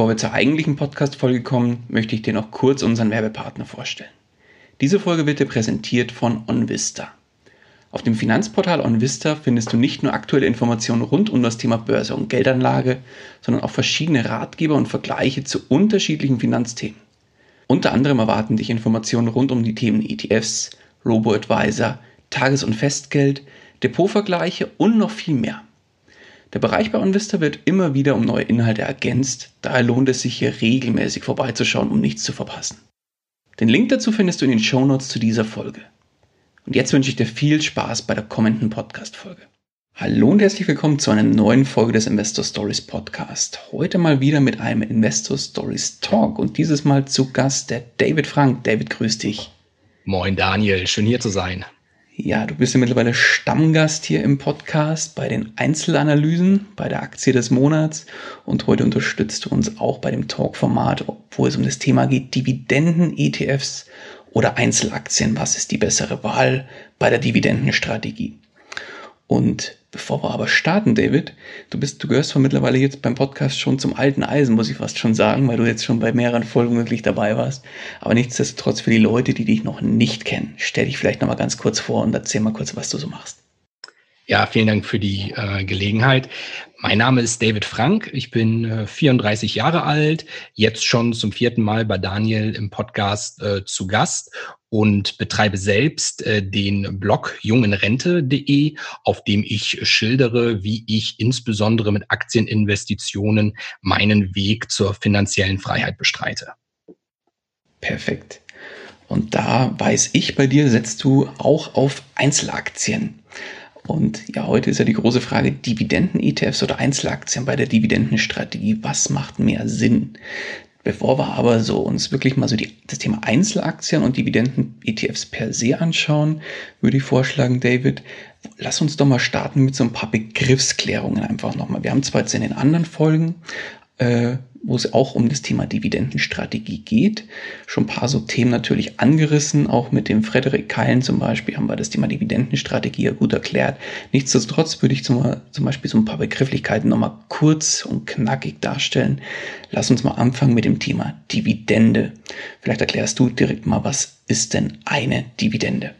Bevor wir zur eigentlichen Podcast-Folge kommen, möchte ich dir noch kurz unseren Werbepartner vorstellen. Diese Folge wird dir präsentiert von OnVista. Auf dem Finanzportal OnVista findest du nicht nur aktuelle Informationen rund um das Thema Börse und Geldanlage, sondern auch verschiedene Ratgeber und Vergleiche zu unterschiedlichen Finanzthemen. Unter anderem erwarten dich Informationen rund um die Themen ETFs, Robo-Advisor, Tages- und Festgeld, Depotvergleiche und noch viel mehr. Der Bereich bei OnVista wird immer wieder um neue Inhalte ergänzt, daher lohnt es sich hier regelmäßig vorbeizuschauen, um nichts zu verpassen. Den Link dazu findest du in den Shownotes zu dieser Folge. Und jetzt wünsche ich dir viel Spaß bei der kommenden Podcast-Folge. Hallo und herzlich willkommen zu einer neuen Folge des Investor Stories Podcast. Heute mal wieder mit einem Investor Stories Talk und dieses Mal zu Gast der David Frank. David, grüß dich. Moin Daniel, schön hier zu sein. Ja, du bist ja mittlerweile Stammgast hier im Podcast bei den Einzelanalysen, bei der Aktie des Monats und heute unterstützt du uns auch bei dem Talk-Format, wo es um das Thema geht, Dividenden, ETFs oder Einzelaktien. Was ist die bessere Wahl bei der Dividendenstrategie? Und bevor wir aber starten, David, du bist, du gehörst von mittlerweile jetzt beim Podcast schon zum alten Eisen, muss ich fast schon sagen, weil du jetzt schon bei mehreren Folgen wirklich dabei warst. Aber nichtsdestotrotz für die Leute, die dich noch nicht kennen, stell dich vielleicht noch mal ganz kurz vor und erzähl mal kurz, was du so machst. Ja, vielen Dank für die äh, Gelegenheit. Mein Name ist David Frank. Ich bin äh, 34 Jahre alt, jetzt schon zum vierten Mal bei Daniel im Podcast äh, zu Gast und betreibe selbst äh, den Blog jungenrente.de, auf dem ich schildere, wie ich insbesondere mit Aktieninvestitionen meinen Weg zur finanziellen Freiheit bestreite. Perfekt. Und da weiß ich, bei dir setzt du auch auf Einzelaktien. Und ja, heute ist ja die große Frage, Dividenden-ETFs oder Einzelaktien bei der Dividendenstrategie, was macht mehr Sinn? Bevor wir aber so uns wirklich mal so die, das Thema Einzelaktien und Dividenden-ETFs per se anschauen, würde ich vorschlagen, David, lass uns doch mal starten mit so ein paar Begriffsklärungen einfach nochmal. Wir haben zwar jetzt in den anderen Folgen äh, wo es auch um das Thema Dividendenstrategie geht. Schon ein paar so Themen natürlich angerissen, auch mit dem Frederik Keilen zum Beispiel haben wir das Thema Dividendenstrategie ja gut erklärt. Nichtsdestotrotz würde ich zum, zum Beispiel so ein paar Begrifflichkeiten nochmal kurz und knackig darstellen. Lass uns mal anfangen mit dem Thema Dividende. Vielleicht erklärst du direkt mal, was ist denn eine Dividende?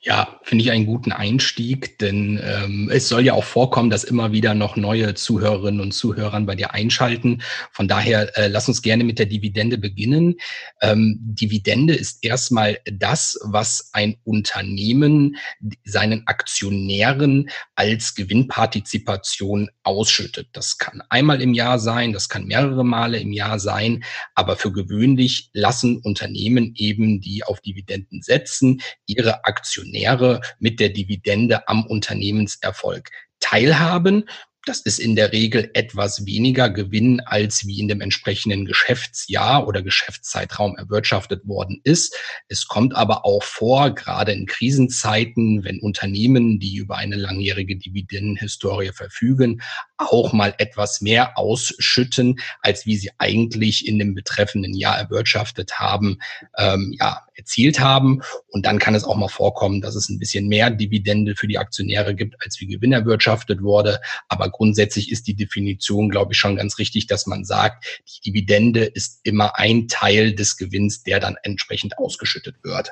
Ja, finde ich einen guten Einstieg, denn ähm, es soll ja auch vorkommen, dass immer wieder noch neue Zuhörerinnen und Zuhörer bei dir einschalten. Von daher äh, lass uns gerne mit der Dividende beginnen. Ähm, Dividende ist erstmal das, was ein Unternehmen seinen Aktionären als Gewinnpartizipation ausschüttet. Das kann einmal im Jahr sein, das kann mehrere Male im Jahr sein, aber für gewöhnlich lassen Unternehmen eben, die auf Dividenden setzen, ihre Aktionäre Aktionäre mit der Dividende am Unternehmenserfolg teilhaben. Das ist in der Regel etwas weniger Gewinn, als wie in dem entsprechenden Geschäftsjahr oder Geschäftszeitraum erwirtschaftet worden ist. Es kommt aber auch vor, gerade in Krisenzeiten, wenn Unternehmen, die über eine langjährige Dividendenhistorie verfügen, auch mal etwas mehr ausschütten, als wie sie eigentlich in dem betreffenden Jahr erwirtschaftet haben, ähm, ja, erzielt haben. Und dann kann es auch mal vorkommen, dass es ein bisschen mehr Dividende für die Aktionäre gibt, als wie Gewinn erwirtschaftet wurde. Aber grundsätzlich ist die Definition, glaube ich, schon ganz richtig, dass man sagt, die Dividende ist immer ein Teil des Gewinns, der dann entsprechend ausgeschüttet wird.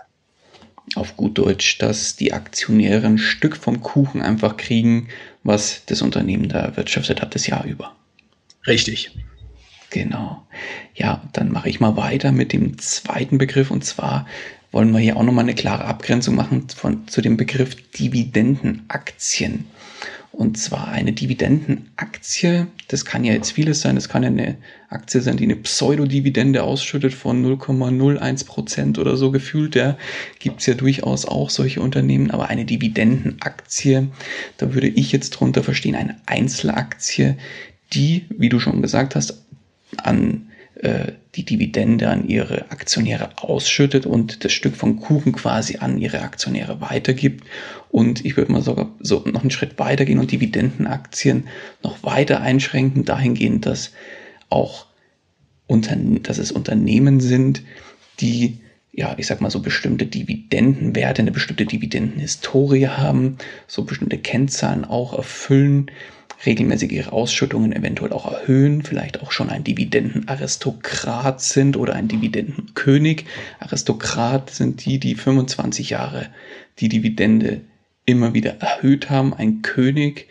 Auf gut Deutsch, dass die Aktionäre ein Stück vom Kuchen einfach kriegen, was das Unternehmen da erwirtschaftet hat das Jahr über. Richtig. Genau. Ja, dann mache ich mal weiter mit dem zweiten Begriff und zwar wollen wir hier auch nochmal eine klare Abgrenzung machen von, zu dem Begriff Dividendenaktien. Und zwar eine Dividendenaktie, das kann ja jetzt vieles sein, das kann ja eine Aktie sein, die eine Pseudodividende ausschüttet von 0,01 Prozent oder so gefühlt. Ja, gibt es ja durchaus auch solche Unternehmen, aber eine Dividendenaktie, da würde ich jetzt drunter verstehen, eine Einzelaktie, die, wie du schon gesagt hast, an äh, die Dividende an ihre Aktionäre ausschüttet und das Stück vom Kuchen quasi an ihre Aktionäre weitergibt. Und ich würde mal sogar so noch einen Schritt weitergehen und Dividendenaktien noch weiter einschränken, dahingehend, dass auch dass es Unternehmen sind, die ja, ich sag mal so bestimmte Dividendenwerte, eine bestimmte Dividendenhistorie haben, so bestimmte Kennzahlen auch erfüllen, regelmäßig ihre Ausschüttungen eventuell auch erhöhen, vielleicht auch schon ein Dividendenaristokrat sind oder ein Dividendenkönig. Aristokrat sind die, die 25 Jahre die Dividende immer wieder erhöht haben. Ein König,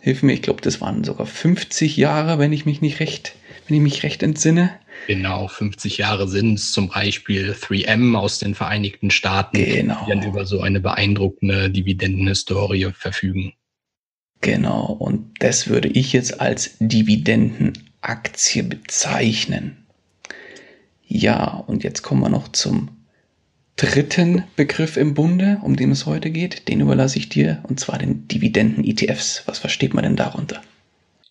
hilf mir, ich glaube, das waren sogar 50 Jahre, wenn ich mich nicht recht, wenn ich mich recht entsinne. Genau, 50 Jahre sind es zum Beispiel 3M aus den Vereinigten Staaten, genau. die dann über so eine beeindruckende Dividendenhistorie verfügen. Genau, und das würde ich jetzt als Dividendenaktie bezeichnen. Ja, und jetzt kommen wir noch zum dritten Begriff im Bunde, um den es heute geht. Den überlasse ich dir, und zwar den Dividenden-ETFs. Was versteht man denn darunter?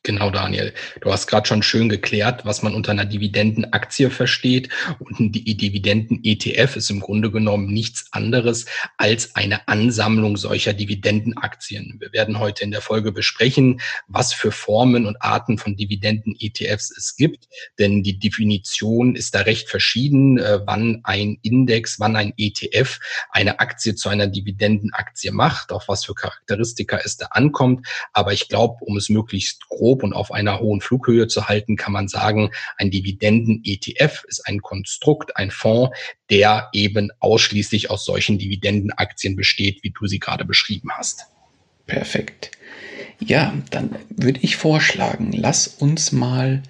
Genau, Daniel. Du hast gerade schon schön geklärt, was man unter einer Dividendenaktie versteht. Und ein Dividenden-ETF ist im Grunde genommen nichts anderes als eine Ansammlung solcher Dividendenaktien. Wir werden heute in der Folge besprechen, was für Formen und Arten von Dividenden-ETFs es gibt. Denn die Definition ist da recht verschieden, äh, wann ein Index, wann ein ETF eine Aktie zu einer Dividendenaktie macht, auf was für Charakteristika es da ankommt. Aber ich glaube, um es möglichst grob grob und auf einer hohen Flughöhe zu halten, kann man sagen, ein Dividenden-ETF ist ein Konstrukt, ein Fonds, der eben ausschließlich aus solchen Dividendenaktien besteht, wie du sie gerade beschrieben hast. Perfekt. Ja, dann würde ich vorschlagen, lass uns mal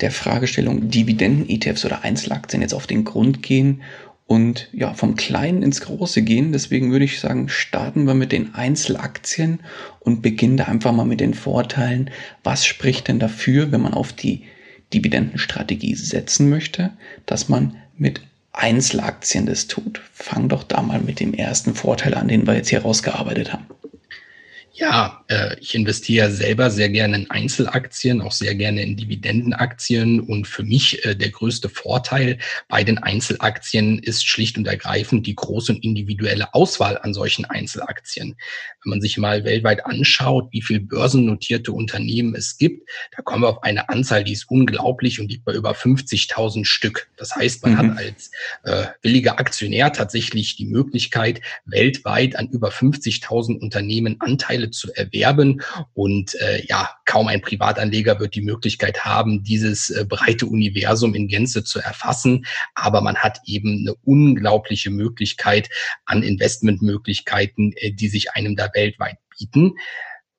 der Fragestellung Dividenden-ETFs oder Einzelaktien jetzt auf den Grund gehen und ja, vom Kleinen ins Große gehen. Deswegen würde ich sagen, starten wir mit den Einzelaktien und beginnen da einfach mal mit den Vorteilen. Was spricht denn dafür, wenn man auf die Dividendenstrategie setzen möchte, dass man mit Einzelaktien das tut? Fang doch da mal mit dem ersten Vorteil an, den wir jetzt hier rausgearbeitet haben. Ja, äh, ich investiere selber sehr gerne in Einzelaktien, auch sehr gerne in Dividendenaktien. Und für mich äh, der größte Vorteil bei den Einzelaktien ist schlicht und ergreifend die große und individuelle Auswahl an solchen Einzelaktien. Wenn man sich mal weltweit anschaut, wie viel börsennotierte Unternehmen es gibt, da kommen wir auf eine Anzahl, die ist unglaublich und liegt bei über 50.000 Stück. Das heißt, man mhm. hat als äh, williger Aktionär tatsächlich die Möglichkeit, weltweit an über 50.000 Unternehmen Anteile Anteile zu erwerben. Und äh, ja, kaum ein Privatanleger wird die Möglichkeit haben, dieses äh, breite Universum in Gänze zu erfassen. Aber man hat eben eine unglaubliche Möglichkeit an Investmentmöglichkeiten, äh, die sich einem da weltweit bieten.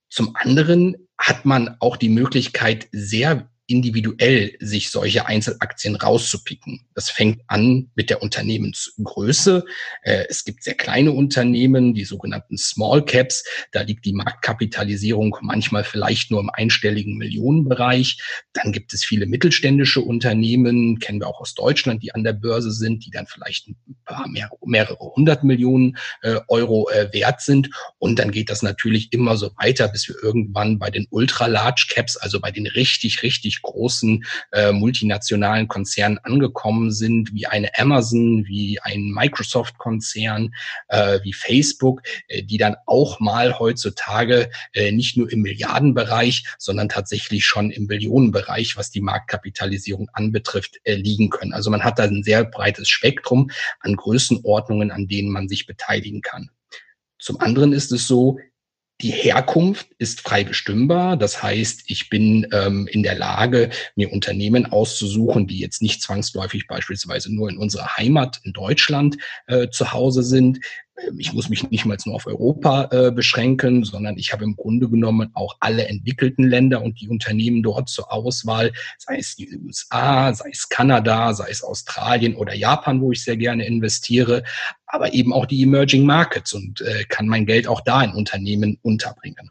Zum anderen hat man auch die Möglichkeit, sehr individuell sich solche Einzelaktien rauszupicken. Das fängt an mit der Unternehmensgröße. Äh, es gibt sehr kleine Unternehmen, die sogenannten Small Caps. Da liegt die Marktkapitalisierung manchmal vielleicht nur im einstelligen Millionenbereich. Dann gibt es viele mittelständische Unternehmen, kennen wir auch aus Deutschland, die an der Börse sind, die dann vielleicht ein paar mehrere, mehrere hundert Millionen äh, Euro äh, wert sind. Und dann geht das natürlich immer so weiter, bis wir irgendwann bei den Ultra Large Caps, also bei den richtig, richtig großen äh, multinationalen Konzernen angekommen sind, wie eine Amazon, wie ein Microsoft-Konzern, äh, wie Facebook, äh, die dann auch mal heutzutage äh, nicht nur im Milliardenbereich, sondern tatsächlich schon im Billionenbereich, was die Marktkapitalisierung anbetrifft, äh, liegen können. Also man hat da ein sehr breites Spektrum an Größenordnungen, an denen man sich beteiligen kann. Zum anderen ist es so, die Herkunft ist frei bestimmbar. Das heißt, ich bin ähm, in der Lage, mir Unternehmen auszusuchen, die jetzt nicht zwangsläufig beispielsweise nur in unserer Heimat in Deutschland äh, zu Hause sind, ich muss mich nicht mal nur auf Europa äh, beschränken, sondern ich habe im Grunde genommen auch alle entwickelten Länder und die Unternehmen dort zur Auswahl, sei es die USA, sei es Kanada, sei es Australien oder Japan, wo ich sehr gerne investiere, aber eben auch die Emerging Markets und äh, kann mein Geld auch da in Unternehmen unterbringen.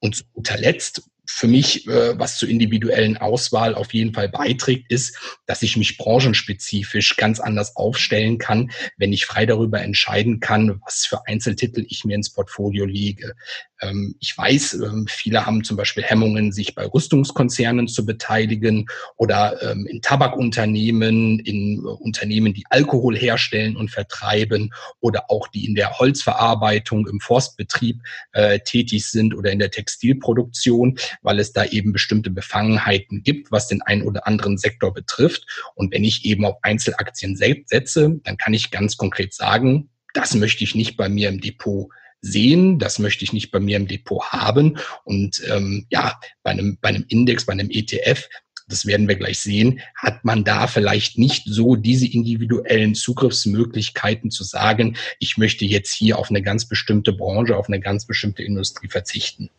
Und zu guter Letzt für mich, äh, was zur individuellen Auswahl auf jeden Fall beiträgt, ist, dass ich mich branchenspezifisch ganz anders aufstellen kann, wenn ich frei darüber entscheiden kann, was für Einzeltitel ich mir ins Portfolio lege. Ähm, ich weiß, ähm, viele haben zum Beispiel Hemmungen, sich bei Rüstungskonzernen zu beteiligen oder ähm, in Tabakunternehmen, in äh, Unternehmen, die Alkohol herstellen und vertreiben oder auch die in der Holzverarbeitung, im Forstbetrieb äh, tätig sind oder in der Textilproduktion, weil es da eben bestimmte Befangenheiten gibt, was den einen oder anderen Sektor betrifft. Und wenn ich eben auf Einzelaktien setze, dann kann ich ganz konkret sagen, das möchte ich nicht bei mir im Depot sehen. Das möchte ich nicht bei mir im Depot haben. Und ähm, ja, bei einem, bei einem Index, bei einem ETF, das werden wir gleich sehen, hat man da vielleicht nicht so diese individuellen Zugriffsmöglichkeiten zu sagen, ich möchte jetzt hier auf eine ganz bestimmte Branche, auf eine ganz bestimmte Industrie verzichten.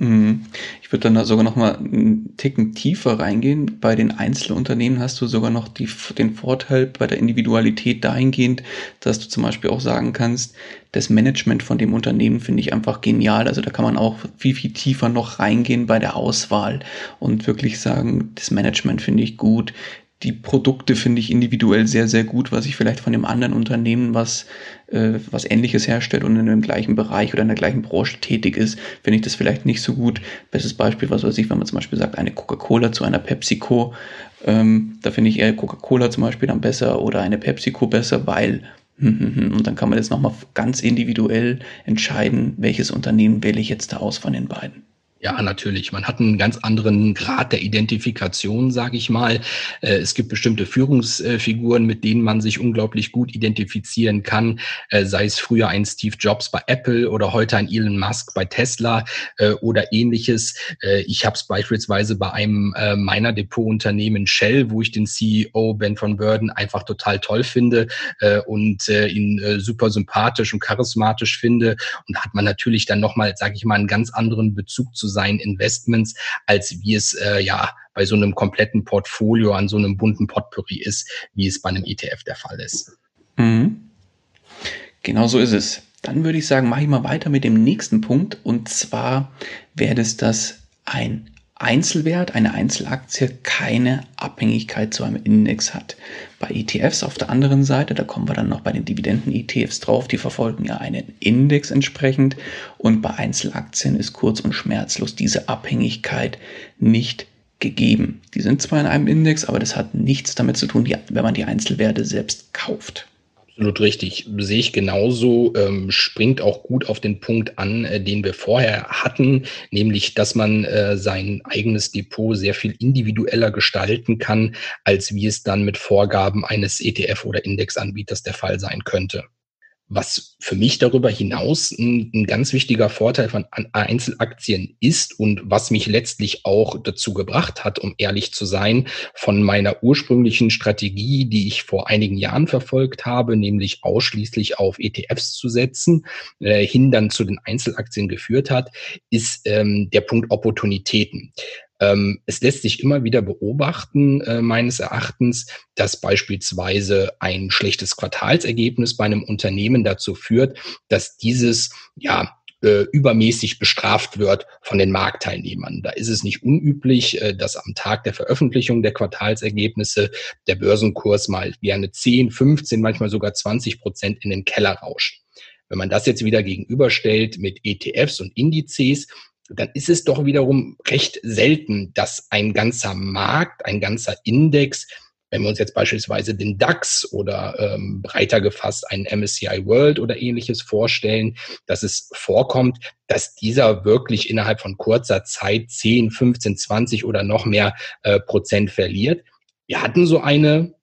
Mhm. Ich würde dann sogar noch mal einen Ticken tiefer reingehen. Bei den Einzelunternehmen hast du sogar noch die, den Vorteil bei der Individualität dahingehend, dass du zum Beispiel auch sagen kannst, das Management von dem Unternehmen finde ich einfach genial. Also da kann man auch viel, viel tiefer noch reingehen bei der Auswahl und wirklich sagen, das Management finde ich gut die Produkte finde ich individuell sehr, sehr gut, was ich vielleicht von dem anderen Unternehmen, was, äh, was ähnliches herstellt und in dem gleichen Bereich oder in der gleichen Branche tätig ist, finde ich das vielleicht nicht so gut. Bestes Beispiel, was weiß ich, wenn man zum Beispiel sagt, eine Coca-Cola zu einer PepsiCo, ähm, da finde ich eher Coca-Cola zum Beispiel dann besser oder eine PepsiCo besser, weil und dann kann man jetzt nochmal ganz individuell entscheiden, welches Unternehmen wähle ich jetzt da aus von den beiden. Ja, natürlich. Man hat einen ganz anderen Grad der Identifikation, sage ich mal. Äh, es gibt bestimmte Führungsfiguren, mit denen man sich unglaublich gut identifizieren kann, äh, sei es früher ein Steve Jobs bei Apple oder heute ein Elon Musk bei Tesla äh, oder ähnliches. Ich habe es beispielsweise bei einem meiner Depotunternehmen Shell, wo ich den CEO Ben von Burden einfach total toll finde und ihn super sympathisch und charismatisch finde. Und da hat man natürlich dann nochmal, sage ich mal, einen ganz anderen Bezug zu seinen Investments, als wie es äh, ja bei so einem kompletten Portfolio an so einem bunten Potpourri ist, wie es bei einem ETF der Fall ist. Mhm. Genau so ist es. Dann würde ich sagen, mache ich mal weiter mit dem nächsten Punkt. Und zwar wäre es das ein Einzelwert, eine Einzelaktie keine Abhängigkeit zu einem Index hat. Bei ETFs auf der anderen Seite, da kommen wir dann noch bei den Dividenden-ETFs drauf, die verfolgen ja einen Index entsprechend und bei Einzelaktien ist kurz und schmerzlos diese Abhängigkeit nicht gegeben. Die sind zwar in einem Index, aber das hat nichts damit zu tun, wenn man die Einzelwerte selbst kauft. Absolut richtig. Sehe ich genauso. Ähm, springt auch gut auf den Punkt an, äh, den wir vorher hatten, nämlich, dass man äh, sein eigenes Depot sehr viel individueller gestalten kann, als wie es dann mit Vorgaben eines ETF oder Indexanbieters der Fall sein könnte. Was für mich darüber hinaus ein, ein, ganz wichtiger Vorteil von Einzelaktien ist und was mich letztlich auch dazu gebracht hat, um ehrlich zu sein, von meiner ursprünglichen Strategie, die ich vor einigen Jahren verfolgt habe, nämlich ausschließlich auf ETFs zu setzen, äh, hin dann zu den Einzelaktien geführt hat, ist ähm, der Punkt Opportunitäten. Ähm, es lässt sich immer wieder beobachten, äh, meines Erachtens, dass beispielsweise ein schlechtes Quartalsergebnis bei einem Unternehmen dazu führt, dass dieses, ja, äh, übermäßig bestraft wird von den Marktteilnehmern. Da ist es nicht unüblich, äh, dass am Tag der Veröffentlichung der Quartalsergebnisse der Börsenkurs mal gerne 10, 15, manchmal sogar 20 Prozent in den Keller rauscht. Wenn man das jetzt wieder gegenüberstellt mit ETFs und Indizes, dann ist es doch wiederum recht selten, dass ein ganzer Markt, ein ganzer Index, wenn wir uns jetzt beispielsweise den DAX oder ähm, breiter gefasst einen MSCI World oder ähnliches vorstellen, dass es vorkommt, dass dieser wirklich innerhalb von kurzer Zeit 10, 15, 20 oder noch mehr äh, Prozent verliert. Wir hatten so eine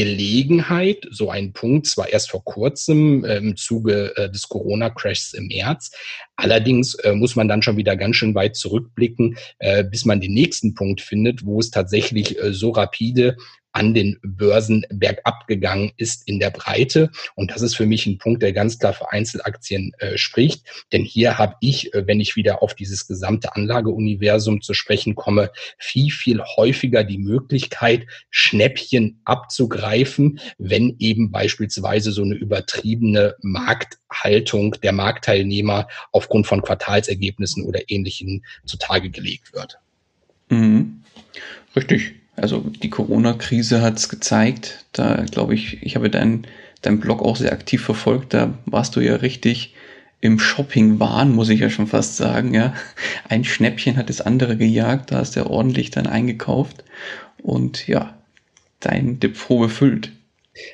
Gelegenheit, so ein Punkt, zwar erst vor kurzem äh, im Zuge äh, des Corona-Crashs im März. Allerdings äh, muss man dann schon wieder ganz schön weit zurückblicken, äh, bis man den nächsten Punkt findet, wo es tatsächlich äh, so rapide an den Börsen bergab gegangen ist in der Breite. Und das ist für mich ein Punkt, der ganz klar für Einzelaktien äh, spricht. Denn hier habe ich, äh, wenn ich wieder auf dieses gesamte Anlageuniversum zu sprechen komme, viel, viel häufiger die Möglichkeit, Schnäppchen abzugreifen, wenn eben beispielsweise so eine übertriebene Markthaltung der Marktteilnehmer aufgrund von Quartalsergebnissen oder ähnlichen zutage gelegt wird. Mhm. Richtig. Also die Corona-Krise hat es gezeigt. Da glaube ich, ich habe deinen dein Blog auch sehr aktiv verfolgt. Da warst du ja richtig im Shopping-Wahn, muss ich ja schon fast sagen. Ja, ein Schnäppchen hat das andere gejagt. Da hast du ja ordentlich dann eingekauft und ja, dein Depot befüllt.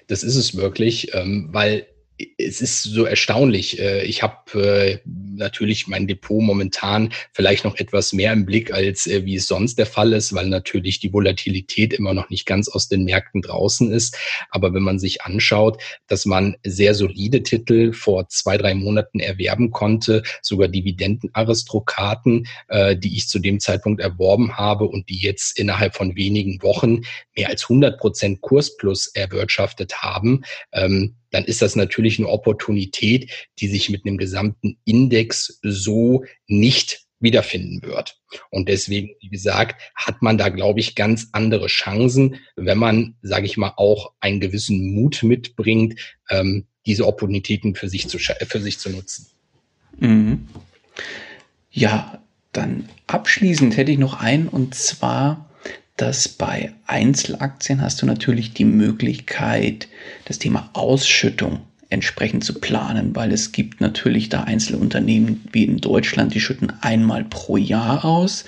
Das ist es wirklich, ähm, weil es ist so erstaunlich. Äh, ich habe äh, natürlich mein Depot momentan vielleicht noch etwas mehr im Blick, als äh, wie es sonst der Fall ist, weil natürlich die Volatilität immer noch nicht ganz aus den Märkten draußen ist. Aber wenn man sich anschaut, dass man sehr solide Titel vor zwei, drei Monaten erwerben konnte, sogar Dividendenaristokraten, die ich zu dem Zeitpunkt erworben habe und die jetzt innerhalb von wenigen Wochen mehr als 100 Prozent Kursplus erwirtschaftet haben, ähm, dann ist das natürlich eine Opportunität, die sich mit einem gesamten Index so nicht wiederfinden wird. Und deswegen, wie gesagt, hat man da, glaube ich, ganz andere Chancen, wenn man, sage ich mal, auch einen gewissen Mut mitbringt, ähm, diese Opportunitäten für sich zu, für sich zu nutzen. Mhm. Ja, dann abschließend hätte ich noch einen, und zwar dass bei Einzelaktien hast du natürlich die Möglichkeit, das Thema Ausschüttung entsprechend zu planen, weil es gibt natürlich da Einzelunternehmen wie in Deutschland, die schütten einmal pro Jahr aus,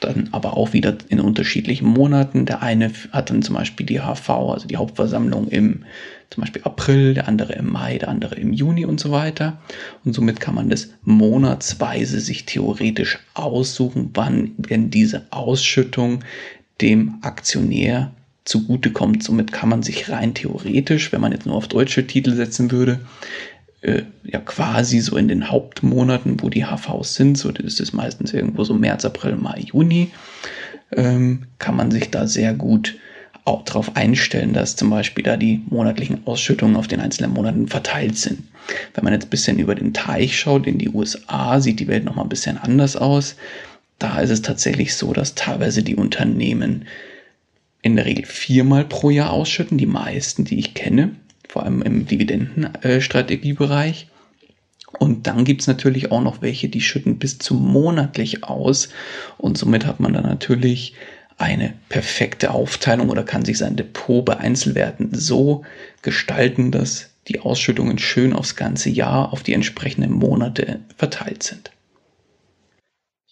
dann aber auch wieder in unterschiedlichen Monaten. Der eine hat dann zum Beispiel die HV, also die Hauptversammlung im zum Beispiel April, der andere im Mai, der andere im Juni und so weiter. Und somit kann man das monatsweise sich theoretisch aussuchen, wann denn diese Ausschüttung dem Aktionär zugutekommt. Somit kann man sich rein theoretisch, wenn man jetzt nur auf deutsche Titel setzen würde, äh, ja quasi so in den Hauptmonaten, wo die HVs sind, so das ist meistens irgendwo so März, April, Mai, Juni, ähm, kann man sich da sehr gut auch darauf einstellen, dass zum Beispiel da die monatlichen Ausschüttungen auf den einzelnen Monaten verteilt sind. Wenn man jetzt ein bisschen über den Teich schaut, in die USA, sieht die Welt nochmal ein bisschen anders aus da ist es tatsächlich so, dass teilweise die Unternehmen in der Regel viermal pro Jahr ausschütten, die meisten, die ich kenne, vor allem im Dividendenstrategiebereich. Und dann gibt's natürlich auch noch welche, die schütten bis zu monatlich aus. Und somit hat man dann natürlich eine perfekte Aufteilung oder kann sich sein Depot bei Einzelwerten so gestalten, dass die Ausschüttungen schön aufs ganze Jahr auf die entsprechenden Monate verteilt sind.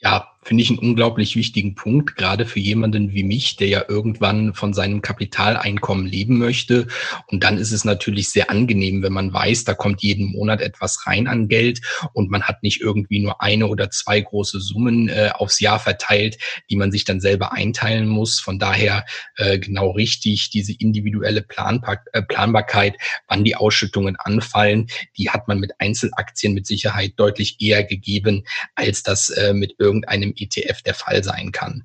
Ja, finde ich einen unglaublich wichtigen Punkt, gerade für jemanden wie mich, der ja irgendwann von seinem Kapitaleinkommen leben möchte. Und dann ist es natürlich sehr angenehm, wenn man weiß, da kommt jeden Monat etwas rein an Geld und man hat nicht irgendwie nur eine oder zwei große Summen äh, aufs Jahr verteilt, die man sich dann selber einteilen muss. Von daher äh, genau richtig, diese individuelle Planbar äh, Planbarkeit, wann die Ausschüttungen anfallen, die hat man mit Einzelaktien mit Sicherheit deutlich eher gegeben, als das äh, mit irgendeinem ETF der Fall sein kann.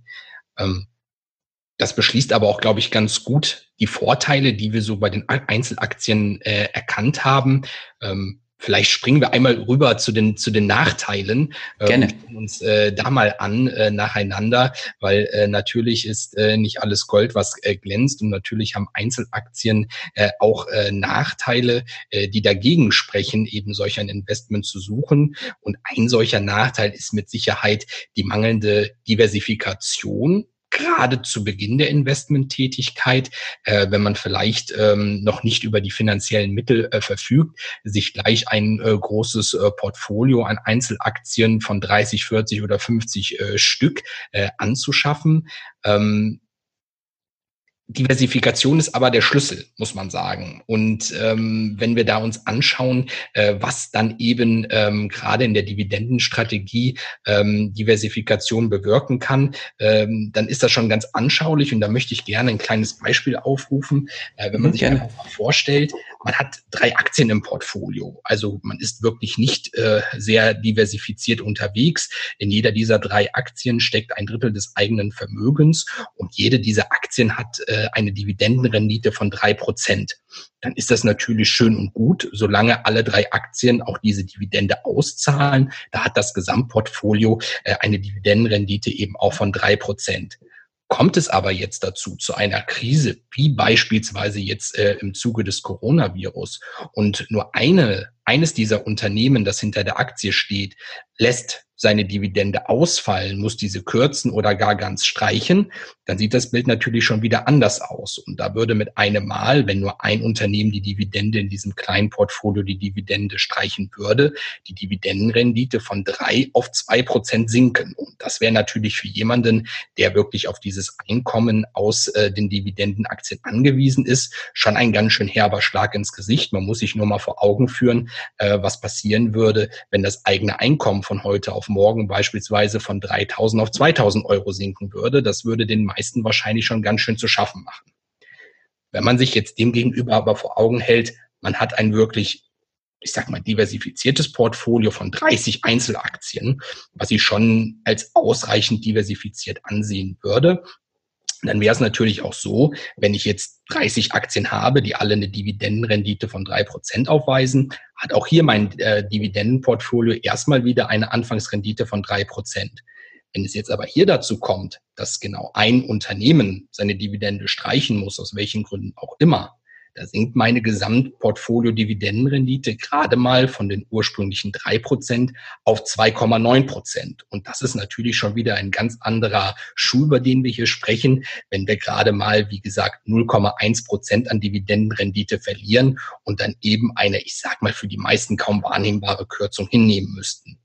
Ähm, das beschließt aber auch, glaube ich, ganz gut die Vorteile, die wir so bei den Einzelaktien äh, erkannt haben. Ähm, Vielleicht springen wir einmal rüber zu den zu den Nachteilen äh, Gerne. und uns äh, da mal an äh, nacheinander, weil äh, natürlich ist äh, nicht alles Gold, was äh, glänzt und natürlich haben Einzelaktien äh, auch äh, Nachteile, äh, die dagegen sprechen, eben solch ein Investment zu suchen. Und ein solcher Nachteil ist mit Sicherheit die mangelnde Diversifikation gerade zu Beginn der Investmenttätigkeit, äh, wenn man vielleicht ähm, noch nicht über die finanziellen Mittel äh, verfügt, sich gleich ein äh, großes äh, Portfolio an Einzelaktien von 30, 40 oder 50 äh, Stück äh, anzuschaffen. Ähm, Diversifikation ist aber der Schlüssel, muss man sagen. Und ähm, wenn wir da uns anschauen, äh, was dann eben ähm, gerade in der Dividendenstrategie ähm, Diversifikation bewirken kann, ähm, dann ist das schon ganz anschaulich. Und da möchte ich gerne ein kleines Beispiel aufrufen. Äh, wenn man mhm, sich gerne. einfach vorstellt, man hat drei Aktien im Portfolio. Also man ist wirklich nicht äh, sehr diversifiziert unterwegs. In jeder dieser drei Aktien steckt ein Drittel des eigenen Vermögens und jede dieser Aktien hat äh, eine Dividendenrendite von drei Prozent. Dann ist das natürlich schön und gut, solange alle drei Aktien auch diese Dividende auszahlen. Da hat das Gesamtportfolio äh, eine Dividendenrendite eben auch von drei Prozent. Kommt es aber jetzt dazu, zu einer Krise, wie beispielsweise jetzt äh, im Zuge des Coronavirus, und nur eine, eines dieser Unternehmen, das hinter der Aktie steht, lässt seine Dividende ausfallen, muss diese kürzen oder gar ganz streichen, dann sieht das Bild natürlich schon wieder anders aus. Und da würde mit einem Mal, wenn nur ein Unternehmen die Dividende in diesem kleinen Portfolio die Dividende streichen würde, die Dividendenrendite von drei auf zwei Prozent sinken. Und das wäre natürlich für jemanden, der wirklich auf dieses Einkommen aus äh, den Dividendenaktien angewiesen ist, schon ein ganz schön herber Schlag ins Gesicht. Man muss sich nur mal vor Augen führen, äh, was passieren würde, wenn das eigene Einkommen von heute auf morgen beispielsweise von 3000 auf 2000 Euro sinken würde. Das würde den meisten wahrscheinlich schon ganz schön zu schaffen machen. Wenn man sich jetzt dem gegenüber aber vor Augen hält, man hat ein wirklich ich sag mal, diversifiziertes Portfolio von 30 Einzelaktien, was ich schon als ausreichend diversifiziert ansehen würde dann wäre es natürlich auch so, wenn ich jetzt 30 Aktien habe, die alle eine Dividendenrendite von drei Prozent aufweisen, hat auch hier mein äh, Dividendenportfolio erstmal wieder eine Anfangsrendite von drei Prozent. Wenn es jetzt aber hier dazu kommt, dass genau ein Unternehmen seine Dividende streichen muss, aus welchen Gründen auch immer, da sinkt meine Gesamtportfolio-Dividendenrendite gerade mal von den ursprünglichen drei Prozent auf 2,9 Prozent. Und das ist natürlich schon wieder ein ganz anderer Schuh, über den wir hier sprechen, wenn wir gerade mal, wie gesagt, 0,1 Prozent an Dividendenrendite verlieren und dann eben eine, ich sag mal, für die meisten kaum wahrnehmbare Kürzung hinnehmen müssten.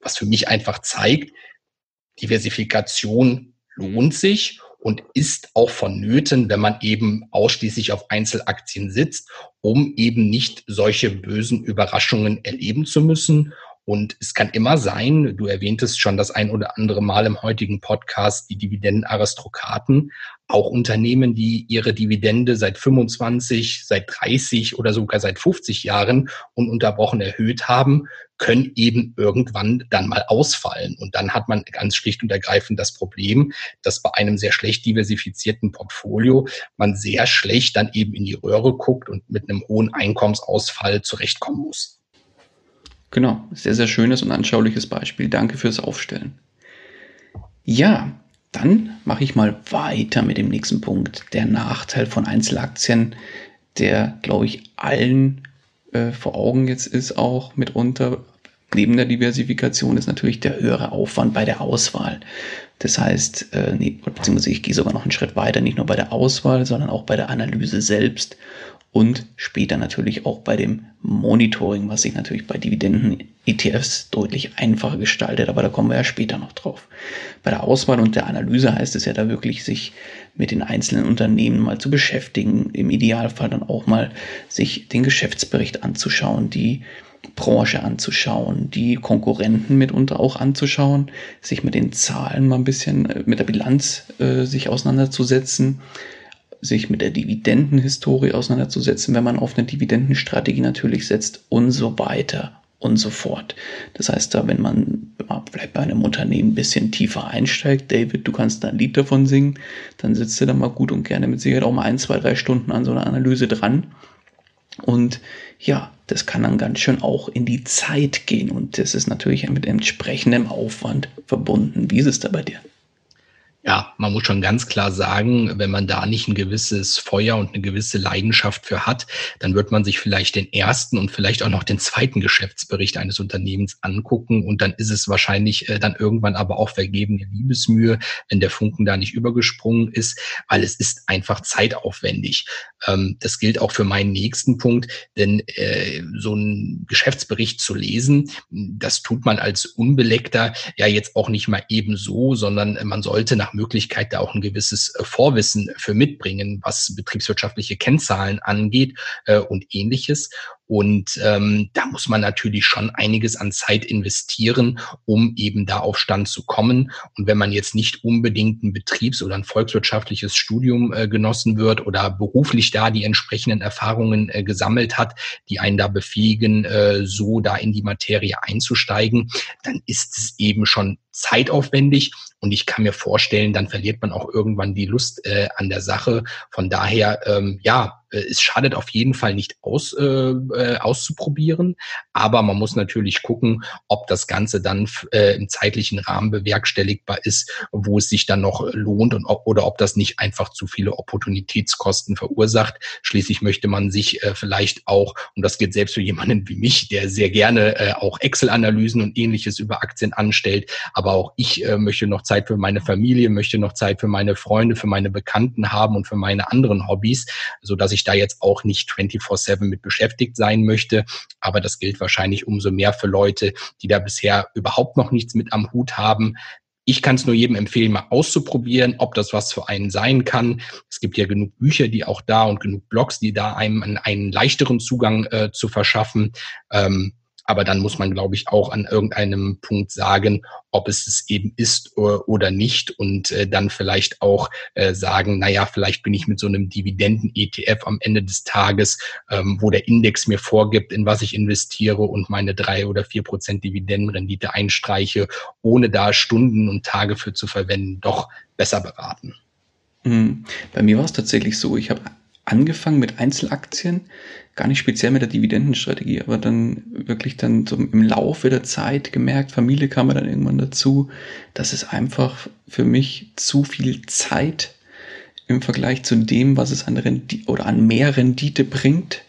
Was für mich einfach zeigt, Diversifikation lohnt sich und ist auch vonnöten, wenn man eben ausschließlich auf Einzelaktien sitzt, um eben nicht solche bösen Überraschungen erleben zu müssen. Und es kann immer sein, du erwähntest schon das ein oder andere Mal im heutigen Podcast, die Dividendenaristokraten, auch Unternehmen, die ihre Dividende seit 25, seit 30 oder sogar seit 50 Jahren ununterbrochen erhöht haben, können eben irgendwann dann mal ausfallen. Und dann hat man ganz schlicht und ergreifend das Problem, dass bei einem sehr schlecht diversifizierten Portfolio man sehr schlecht dann eben in die Röhre guckt und mit einem hohen Einkommensausfall zurechtkommen muss. Genau, sehr, sehr schönes und anschauliches Beispiel. Danke fürs Aufstellen. Ja, dann mache ich mal weiter mit dem nächsten Punkt. Der Nachteil von Einzelaktien, der, glaube ich, allen äh, vor Augen jetzt ist, auch mitunter neben der Diversifikation ist natürlich der höhere Aufwand bei der Auswahl. Das heißt, äh, nee, beziehungsweise ich gehe sogar noch einen Schritt weiter, nicht nur bei der Auswahl, sondern auch bei der Analyse selbst und später natürlich auch bei dem Monitoring, was sich natürlich bei Dividenden-ETFs deutlich einfacher gestaltet, aber da kommen wir ja später noch drauf. Bei der Auswahl und der Analyse heißt es ja da wirklich, sich mit den einzelnen Unternehmen mal zu beschäftigen, im Idealfall dann auch mal sich den Geschäftsbericht anzuschauen, die Branche anzuschauen, die Konkurrenten mitunter auch anzuschauen, sich mit den Zahlen mal ein bisschen, äh, mit der Bilanz äh, sich auseinanderzusetzen, sich mit der Dividendenhistorie auseinanderzusetzen, wenn man auf eine Dividendenstrategie natürlich setzt und so weiter und so fort. Das heißt, da, wenn man vielleicht bei einem Unternehmen ein bisschen tiefer einsteigt, David, du kannst ein Lied davon singen, dann sitzt du da mal gut und gerne mit Sicherheit auch mal ein, zwei, drei Stunden an so einer Analyse dran. Und ja, das kann dann ganz schön auch in die Zeit gehen und das ist natürlich mit entsprechendem Aufwand verbunden. Wie ist es da bei dir? Ja, man muss schon ganz klar sagen, wenn man da nicht ein gewisses Feuer und eine gewisse Leidenschaft für hat, dann wird man sich vielleicht den ersten und vielleicht auch noch den zweiten Geschäftsbericht eines Unternehmens angucken und dann ist es wahrscheinlich äh, dann irgendwann aber auch vergebene Liebesmühe, wenn der Funken da nicht übergesprungen ist, weil es ist einfach zeitaufwendig. Ähm, das gilt auch für meinen nächsten Punkt, denn äh, so einen Geschäftsbericht zu lesen, das tut man als Unbeleckter ja jetzt auch nicht mal eben so, sondern man sollte nach Möglichkeit da auch ein gewisses äh, Vorwissen für mitbringen, was betriebswirtschaftliche Kennzahlen angeht äh, und ähnliches. Und ähm, da muss man natürlich schon einiges an Zeit investieren, um eben da auf Stand zu kommen. Und wenn man jetzt nicht unbedingt ein Betriebs- oder ein volkswirtschaftliches Studium äh, genossen wird oder beruflich da die entsprechenden Erfahrungen äh, gesammelt hat, die einen da befähigen, äh, so da in die Materie einzusteigen, dann ist es eben schon zeitaufwendig und ich kann mir vorstellen, dann verliert man auch irgendwann die Lust äh, an der Sache. Von daher, ähm, ja, es schadet auf jeden Fall nicht aus, äh, äh, auszuprobieren, aber man muss natürlich gucken, ob das Ganze dann äh, im zeitlichen Rahmen bewerkstelligbar ist, wo es sich dann noch lohnt und ob, oder ob das nicht einfach zu viele Opportunitätskosten verursacht. Schließlich möchte man sich äh, vielleicht auch, und das gilt selbst für jemanden wie mich, der sehr gerne äh, auch Excel-Analysen und ähnliches über Aktien anstellt, aber auch ich äh, möchte noch Zeit für meine Familie, möchte noch Zeit für meine Freunde, für meine Bekannten haben und für meine anderen Hobbys, so dass ich ich da jetzt auch nicht 24-7 mit beschäftigt sein möchte. Aber das gilt wahrscheinlich umso mehr für Leute, die da bisher überhaupt noch nichts mit am Hut haben. Ich kann es nur jedem empfehlen, mal auszuprobieren, ob das was für einen sein kann. Es gibt ja genug Bücher, die auch da und genug Blogs, die da einem einen, leichteren Zugang äh, zu verschaffen. Ähm, aber dann muss man, glaube ich, auch an irgendeinem Punkt sagen, ob es es eben ist oder nicht und äh, dann vielleicht auch äh, sagen, naja, vielleicht bin ich mit so einem Dividenden-ETF am Ende des Tages, ähm, wo der Index mir vorgibt, in was ich investiere und meine drei oder vier Prozent Dividendenrendite einstreiche, ohne da Stunden und Tage für zu verwenden, doch besser beraten. Hm. Bei mir war es tatsächlich so, ich habe angefangen mit Einzelaktien, gar nicht speziell mit der Dividendenstrategie, aber dann wirklich dann so im Laufe der Zeit gemerkt, Familie kam mir dann irgendwann dazu, dass es einfach für mich zu viel Zeit im Vergleich zu dem, was es an Rendite oder an mehr Rendite bringt,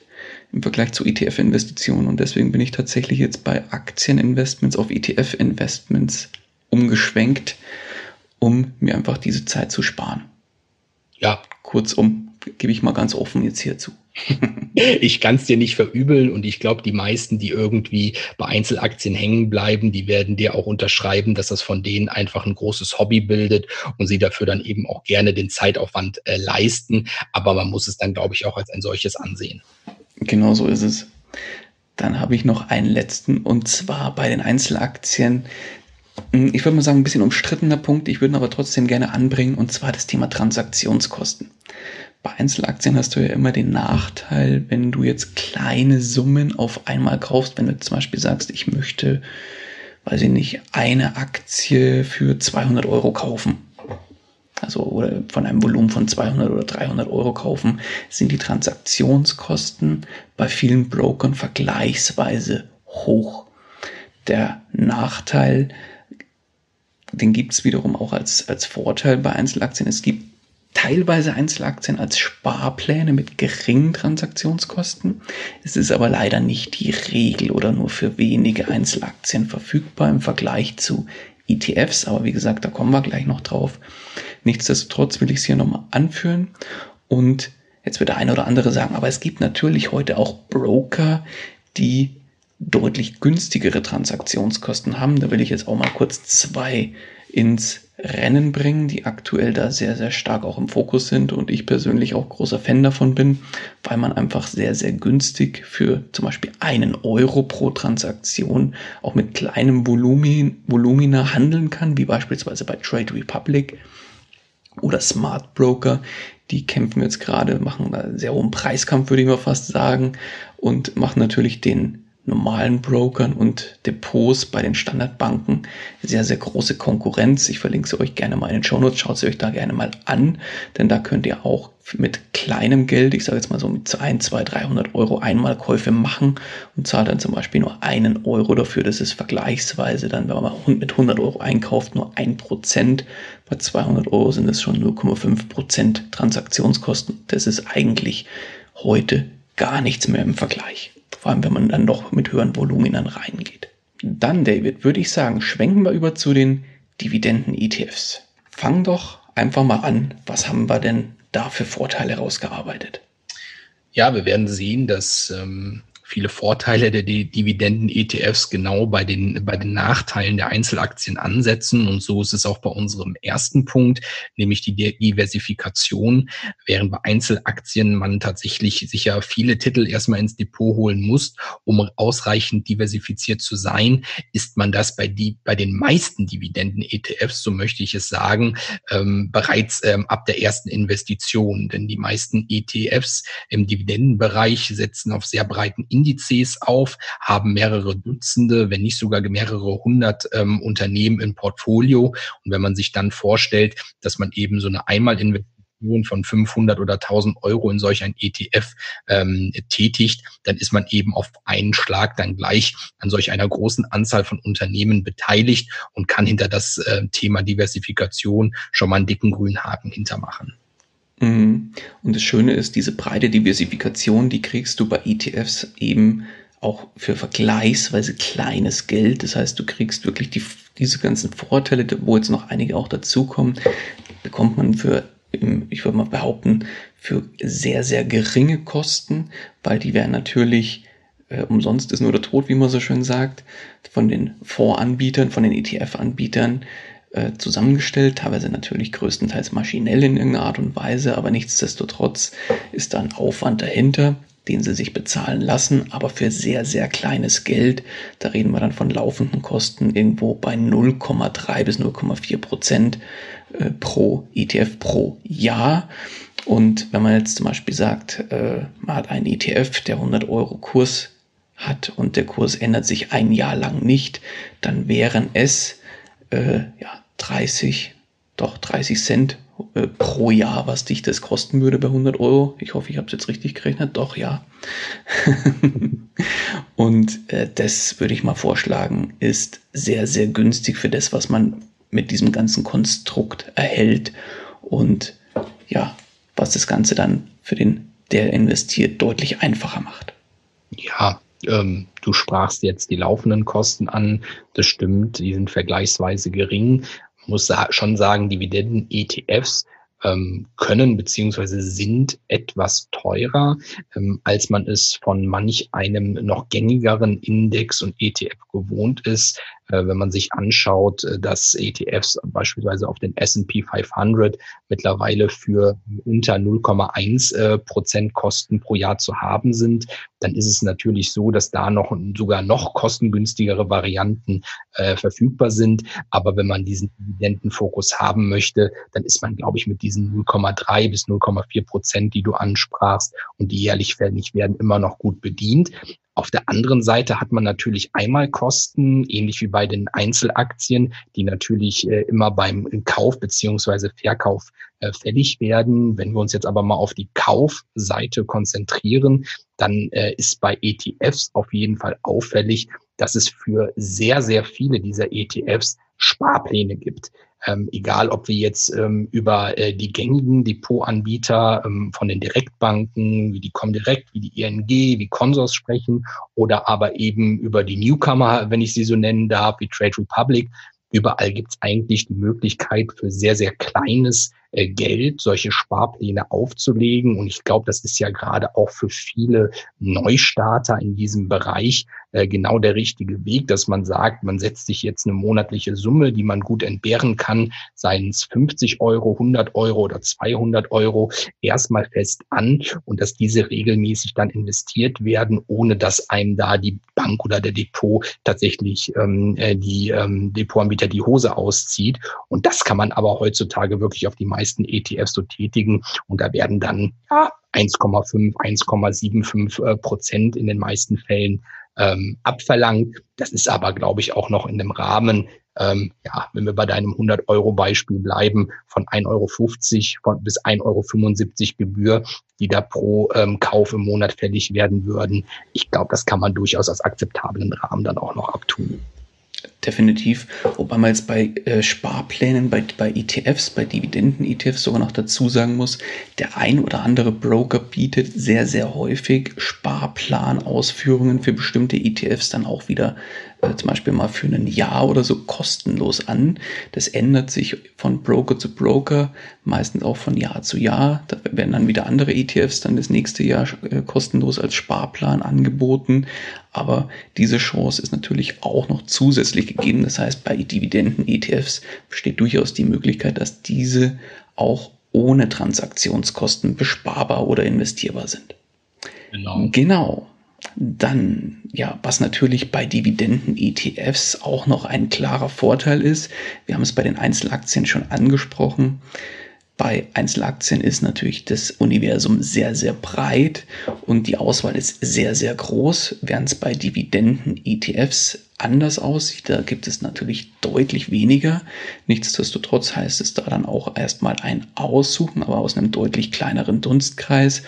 im Vergleich zu ETF-Investitionen. Und deswegen bin ich tatsächlich jetzt bei Aktieninvestments auf ETF-Investments umgeschwenkt, um mir einfach diese Zeit zu sparen. Ja. Kurzum, gebe ich mal ganz offen jetzt hierzu. ich kann es dir nicht verübeln und ich glaube, die meisten, die irgendwie bei Einzelaktien hängen bleiben, die werden dir auch unterschreiben, dass das von denen einfach ein großes Hobby bildet und sie dafür dann eben auch gerne den Zeitaufwand äh, leisten. Aber man muss es dann, glaube ich, auch als ein solches ansehen. Genau so ist es. Dann habe ich noch einen letzten und zwar bei den Einzelaktien. Hm, ich würde mal sagen, ein bisschen umstrittener Punkt. Ich würde ihn aber trotzdem gerne anbringen und zwar das Thema Transaktionskosten bei Einzelaktien hast du ja immer den Nachteil, wenn du jetzt kleine Summen auf einmal kaufst, wenn du zum Beispiel sagst, ich möchte, weiß ich nicht, eine Aktie für 200 Euro kaufen. Also oder von einem Volumen von 200 oder 300 Euro kaufen, sind die Transaktionskosten bei vielen Brokern vergleichsweise hoch. Der Nachteil, den gibt es wiederum auch als, als Vorteil bei Einzelaktien. Es gibt teilweise Einzelaktien als Sparpläne mit geringen Transaktionskosten. Es ist aber leider nicht die Regel oder nur für wenige Einzelaktien verfügbar im Vergleich zu ETFs. Aber wie gesagt, da kommen wir gleich noch drauf. Nichtsdestotrotz will ich es hier nochmal anführen. Und jetzt wird der eine oder andere sagen, aber es gibt natürlich heute auch Broker, die deutlich günstigere Transaktionskosten haben. Da will ich jetzt auch mal kurz zwei ins Rennen bringen, die aktuell da sehr, sehr stark auch im Fokus sind und ich persönlich auch großer Fan davon bin, weil man einfach sehr, sehr günstig für zum Beispiel einen Euro pro Transaktion auch mit kleinem Volumin, Volumina handeln kann, wie beispielsweise bei Trade Republic oder Smart Broker. Die kämpfen jetzt gerade, machen einen sehr hohen Preiskampf, würde ich mal fast sagen, und machen natürlich den normalen Brokern und Depots bei den Standardbanken sehr, sehr große Konkurrenz. Ich verlinke sie euch gerne mal in den Show Notes. Schaut sie euch da gerne mal an, denn da könnt ihr auch mit kleinem Geld, ich sage jetzt mal so mit 1, 2, 300 Euro Einmalkäufe machen und zahlt dann zum Beispiel nur einen Euro dafür. Das ist vergleichsweise dann, wenn man mit 100 Euro einkauft, nur ein Prozent. Bei 200 Euro sind es schon 0,5 Prozent Transaktionskosten. Das ist eigentlich heute gar nichts mehr im Vergleich. Vor allem, wenn man dann doch mit höheren Voluminern reingeht. Dann, David, würde ich sagen, schwenken wir über zu den Dividenden-ETFs. Fang doch einfach mal an. Was haben wir denn da für Vorteile rausgearbeitet? Ja, wir werden sehen, dass ähm, viele Vorteile der Dividenden-ETFs genau bei den, bei den Nachteilen der Einzelaktien ansetzen. Und so ist es auch bei unserem ersten Punkt, nämlich die Diversifikation. Während bei Einzelaktien man tatsächlich sicher viele Titel erstmal ins Depot holen muss, um ausreichend diversifiziert zu sein, ist man das bei, die, bei den meisten Dividenden-ETFs, so möchte ich es sagen, ähm, bereits ähm, ab der ersten Investition. Denn die meisten ETFs im Dividendenbereich setzen auf sehr breiten Indizes auf, haben mehrere Dutzende, wenn nicht sogar mehrere hundert ähm, Unternehmen im Portfolio. Und wenn man sich dann vorstellt, dass man eben so eine Einmalinvestition von 500 oder 1000 Euro in solch ein ETF ähm, tätigt, dann ist man eben auf einen Schlag dann gleich an solch einer großen Anzahl von Unternehmen beteiligt und kann hinter das äh, Thema Diversifikation schon mal einen dicken grünen Haken hintermachen. Mhm. Und das Schöne ist, diese breite Diversifikation, die kriegst du bei ETFs eben auch für vergleichsweise kleines Geld. Das heißt, du kriegst wirklich die, diese ganzen Vorteile, wo jetzt noch einige auch dazukommen, bekommt man für, ich würde mal behaupten, für sehr, sehr geringe Kosten, weil die werden natürlich äh, umsonst ist nur der Tod, wie man so schön sagt, von den Fondsanbietern, von den ETF-Anbietern äh, zusammengestellt, teilweise natürlich größtenteils maschinell in irgendeiner Art und Weise, aber nichtsdestotrotz ist da ein Aufwand dahinter, den sie sich bezahlen lassen, aber für sehr, sehr kleines Geld. Da reden wir dann von laufenden Kosten irgendwo bei 0,3 bis 0,4 Prozent äh, pro ETF pro Jahr. Und wenn man jetzt zum Beispiel sagt, äh, man hat einen ETF, der 100 Euro Kurs hat und der Kurs ändert sich ein Jahr lang nicht, dann wären es äh, ja, 30, doch 30 Cent äh, pro Jahr, was dich das kosten würde bei 100 Euro. Ich hoffe, ich habe es jetzt richtig gerechnet. Doch, ja. und äh, das würde ich mal vorschlagen, ist sehr, sehr günstig für das, was man mit diesem ganzen Konstrukt erhält und ja, was das Ganze dann für den, der investiert, deutlich einfacher macht. Ja, ähm, du sprachst jetzt die laufenden Kosten an. Das stimmt, die sind vergleichsweise gering muss schon sagen, Dividenden-ETFs ähm, können beziehungsweise sind etwas teurer, ähm, als man es von manch einem noch gängigeren Index und ETF gewohnt ist. Äh, wenn man sich anschaut, äh, dass ETFs beispielsweise auf den S&P 500 mittlerweile für unter 0,1 äh, Prozent Kosten pro Jahr zu haben sind, dann ist es natürlich so, dass da noch sogar noch kostengünstigere Varianten äh, verfügbar sind. Aber wenn man diesen Dividendenfokus haben möchte, dann ist man, glaube ich, mit diesen 0,3 bis 0,4 Prozent, die du ansprachst und die jährlich fällig werden, immer noch gut bedient. Auf der anderen Seite hat man natürlich einmal Kosten, ähnlich wie bei den Einzelaktien, die natürlich äh, immer beim Kauf beziehungsweise Verkauf äh, fällig werden. Wenn wir uns jetzt aber mal auf die Kaufseite konzentrieren, dann äh, ist bei ETFs auf jeden Fall auffällig, dass es für sehr, sehr viele dieser ETFs Sparpläne gibt ähm, egal ob wir jetzt ähm, über äh, die gängigen Depotanbieter ähm, von den Direktbanken, wie die Comdirect, wie die ING, wie Consors sprechen, oder aber eben über die Newcomer, wenn ich sie so nennen darf, wie Trade Republic. Überall gibt es eigentlich die Möglichkeit für sehr, sehr kleines Geld solche Sparpläne aufzulegen. Und ich glaube, das ist ja gerade auch für viele Neustarter in diesem Bereich äh, genau der richtige Weg, dass man sagt, man setzt sich jetzt eine monatliche Summe, die man gut entbehren kann, seien es 50 Euro, 100 Euro oder 200 Euro, erstmal fest an und dass diese regelmäßig dann investiert werden, ohne dass einem da die Bank oder der Depot tatsächlich ähm, äh, die ähm, Depotanbieter die Hose auszieht. Und das kann man aber heutzutage wirklich auf die meisten ETFs so tätigen. Und da werden dann ja, 1,5, 1,75 äh, Prozent in den meisten Fällen ähm, abverlangt. Das ist aber, glaube ich, auch noch in dem Rahmen, ähm, ja, wenn wir bei deinem 100-Euro-Beispiel bleiben, von 1,50 Euro von, bis 1,75 Euro Gebühr, die da pro ähm, Kauf im Monat fällig werden würden. Ich glaube, das kann man durchaus als akzeptablen Rahmen dann auch noch abtun. Definitiv. Wobei man jetzt bei äh, Sparplänen, bei, bei ETFs, bei Dividenden-ETFs sogar noch dazu sagen muss, der ein oder andere Broker bietet sehr, sehr häufig Sparplanausführungen für bestimmte ETFs dann auch wieder äh, zum Beispiel mal für ein Jahr oder so kostenlos an. Das ändert sich von Broker zu Broker, meistens auch von Jahr zu Jahr. Da werden dann wieder andere ETFs dann das nächste Jahr äh, kostenlos als Sparplan angeboten. Aber diese Chance ist natürlich auch noch zusätzlich gegeben. Das heißt, bei Dividenden-ETFs besteht durchaus die Möglichkeit, dass diese auch ohne Transaktionskosten besparbar oder investierbar sind. Genau. Genau. Dann, ja, was natürlich bei Dividenden-ETFs auch noch ein klarer Vorteil ist, wir haben es bei den Einzelaktien schon angesprochen, bei Einzelaktien ist natürlich das Universum sehr, sehr breit und die Auswahl ist sehr, sehr groß, während es bei Dividenden-ETFs anders aussieht. Da gibt es natürlich deutlich weniger. Nichtsdestotrotz heißt es da dann auch erstmal ein Aussuchen, aber aus einem deutlich kleineren Dunstkreis.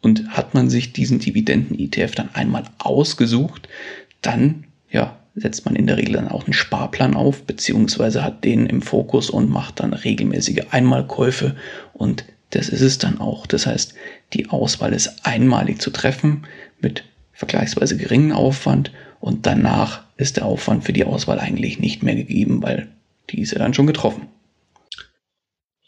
Und hat man sich diesen Dividenden-ETF dann einmal ausgesucht, dann ja, setzt man in der Regel dann auch einen Sparplan auf, beziehungsweise hat den im Fokus und macht dann regelmäßige Einmalkäufe und das ist es dann auch. Das heißt, die Auswahl ist einmalig zu treffen mit vergleichsweise geringen Aufwand und danach ist der Aufwand für die Auswahl eigentlich nicht mehr gegeben, weil die ist ja dann schon getroffen.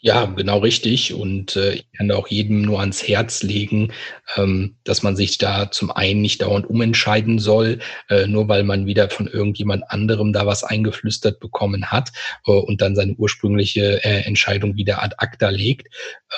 Ja, genau richtig. Und äh, ich kann da auch jedem nur ans Herz legen, ähm, dass man sich da zum einen nicht dauernd umentscheiden soll, äh, nur weil man wieder von irgendjemand anderem da was eingeflüstert bekommen hat äh, und dann seine ursprüngliche äh, Entscheidung wieder ad acta legt.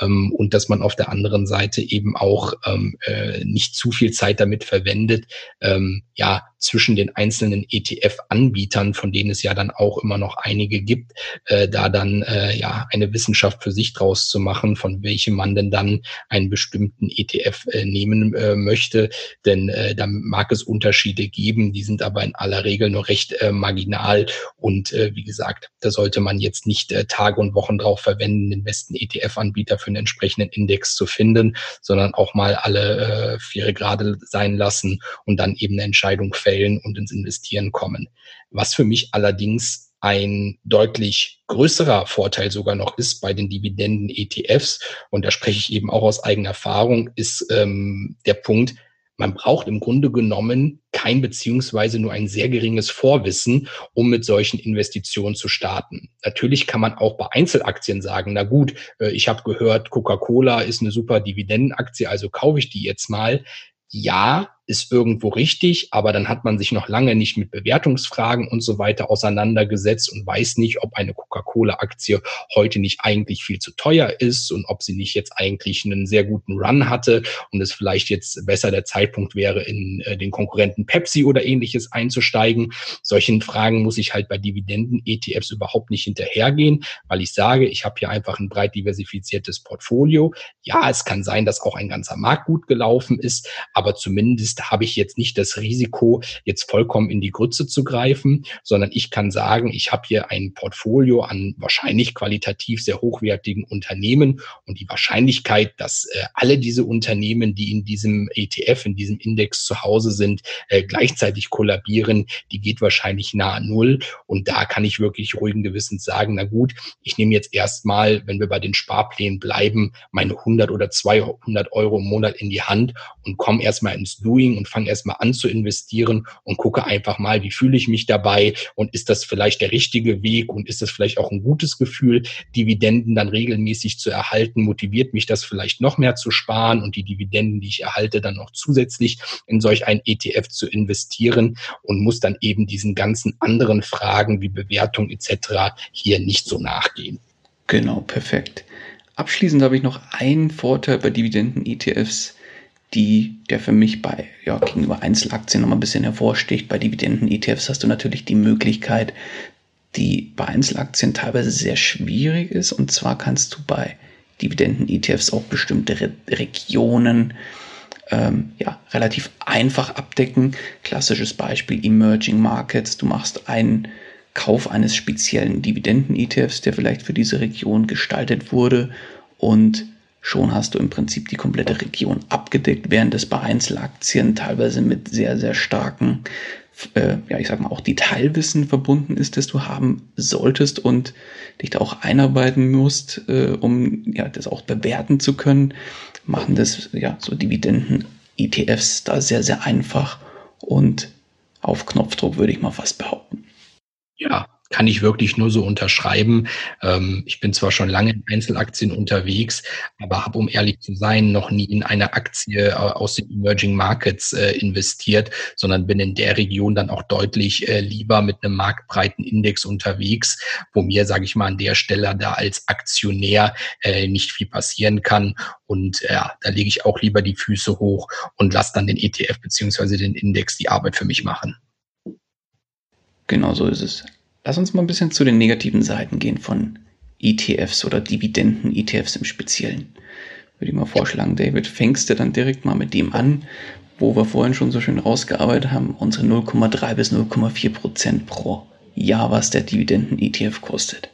Ähm, und dass man auf der anderen Seite eben auch ähm, äh, nicht zu viel Zeit damit verwendet, ähm, ja, zwischen den einzelnen ETF-Anbietern, von denen es ja dann auch immer noch einige gibt, äh, da dann äh, ja eine Wissenschaft für sich draus zu machen, von welchem man denn dann einen bestimmten ETF äh, nehmen äh, möchte. Denn äh, da mag es Unterschiede geben, die sind aber in aller Regel nur recht marginal. Und wie gesagt, da sollte man jetzt nicht Tage und Wochen drauf verwenden, den besten ETF-Anbieter für einen entsprechenden Index zu finden, sondern auch mal alle äh, vier Grade sein lassen und dann eben eine Entscheidung Fällen und ins Investieren kommen. Was für mich allerdings ein deutlich größerer Vorteil sogar noch ist bei den Dividenden-ETFs, und da spreche ich eben auch aus eigener Erfahrung, ist ähm, der Punkt, man braucht im Grunde genommen kein beziehungsweise nur ein sehr geringes Vorwissen, um mit solchen Investitionen zu starten. Natürlich kann man auch bei Einzelaktien sagen, na gut, äh, ich habe gehört, Coca-Cola ist eine super Dividendenaktie, also kaufe ich die jetzt mal. Ja, ist irgendwo richtig, aber dann hat man sich noch lange nicht mit Bewertungsfragen und so weiter auseinandergesetzt und weiß nicht, ob eine Coca-Cola-Aktie heute nicht eigentlich viel zu teuer ist und ob sie nicht jetzt eigentlich einen sehr guten Run hatte und es vielleicht jetzt besser der Zeitpunkt wäre, in äh, den Konkurrenten Pepsi oder ähnliches einzusteigen. Solchen Fragen muss ich halt bei Dividenden-ETFs überhaupt nicht hinterhergehen, weil ich sage, ich habe hier einfach ein breit diversifiziertes Portfolio. Ja, es kann sein, dass auch ein ganzer Markt gut gelaufen ist, aber zumindest ist, habe ich jetzt nicht das Risiko, jetzt vollkommen in die Grütze zu greifen, sondern ich kann sagen, ich habe hier ein Portfolio an wahrscheinlich qualitativ sehr hochwertigen Unternehmen und die Wahrscheinlichkeit, dass äh, alle diese Unternehmen, die in diesem ETF, in diesem Index zu Hause sind, äh, gleichzeitig kollabieren, die geht wahrscheinlich nahe Null. Und da kann ich wirklich ruhigen Gewissens sagen, na gut, ich nehme jetzt erstmal, wenn wir bei den Sparplänen bleiben, meine 100 oder 200 Euro im Monat in die Hand und komme erstmal ins Doing Doing und fange erstmal an zu investieren und gucke einfach mal, wie fühle ich mich dabei und ist das vielleicht der richtige Weg und ist das vielleicht auch ein gutes Gefühl, Dividenden dann regelmäßig zu erhalten, motiviert mich das vielleicht noch mehr zu sparen und die Dividenden, die ich erhalte, dann noch zusätzlich in solch ein ETF zu investieren und muss dann eben diesen ganzen anderen Fragen wie Bewertung etc. hier nicht so nachgehen. Genau, perfekt. Abschließend habe ich noch einen Vorteil bei Dividenden-ETFs die, der für mich bei, ja, gegenüber Einzelaktien nochmal ein bisschen hervorsticht. Bei Dividenden-ETFs hast du natürlich die Möglichkeit, die bei Einzelaktien teilweise sehr schwierig ist. Und zwar kannst du bei Dividenden-ETFs auch bestimmte Re Regionen ähm, ja, relativ einfach abdecken. Klassisches Beispiel Emerging Markets. Du machst einen Kauf eines speziellen Dividenden-ETFs, der vielleicht für diese Region gestaltet wurde und schon hast du im Prinzip die komplette Region abgedeckt, während es bei Einzelaktien teilweise mit sehr, sehr starken, äh, ja, ich sag mal, auch Detailwissen verbunden ist, das du haben solltest und dich da auch einarbeiten musst, äh, um ja, das auch bewerten zu können, machen das, ja, so Dividenden-ETFs da sehr, sehr einfach und auf Knopfdruck, würde ich mal fast behaupten. Ja, kann ich wirklich nur so unterschreiben. Ähm, ich bin zwar schon lange in Einzelaktien unterwegs, aber habe, um ehrlich zu sein, noch nie in eine Aktie äh, aus den Emerging Markets äh, investiert, sondern bin in der Region dann auch deutlich äh, lieber mit einem marktbreiten Index unterwegs, wo mir, sage ich mal, an der Stelle da als Aktionär äh, nicht viel passieren kann. Und ja, da lege ich auch lieber die Füße hoch und lasse dann den ETF beziehungsweise den Index die Arbeit für mich machen. Genau so ist es. Lass uns mal ein bisschen zu den negativen Seiten gehen von ETFs oder Dividenden-ETFs im Speziellen. Würde ich mal vorschlagen, David, fängst du dann direkt mal mit dem an, wo wir vorhin schon so schön rausgearbeitet haben, unsere 0,3 bis 0,4 Prozent pro Jahr, was der Dividenden-ETF kostet.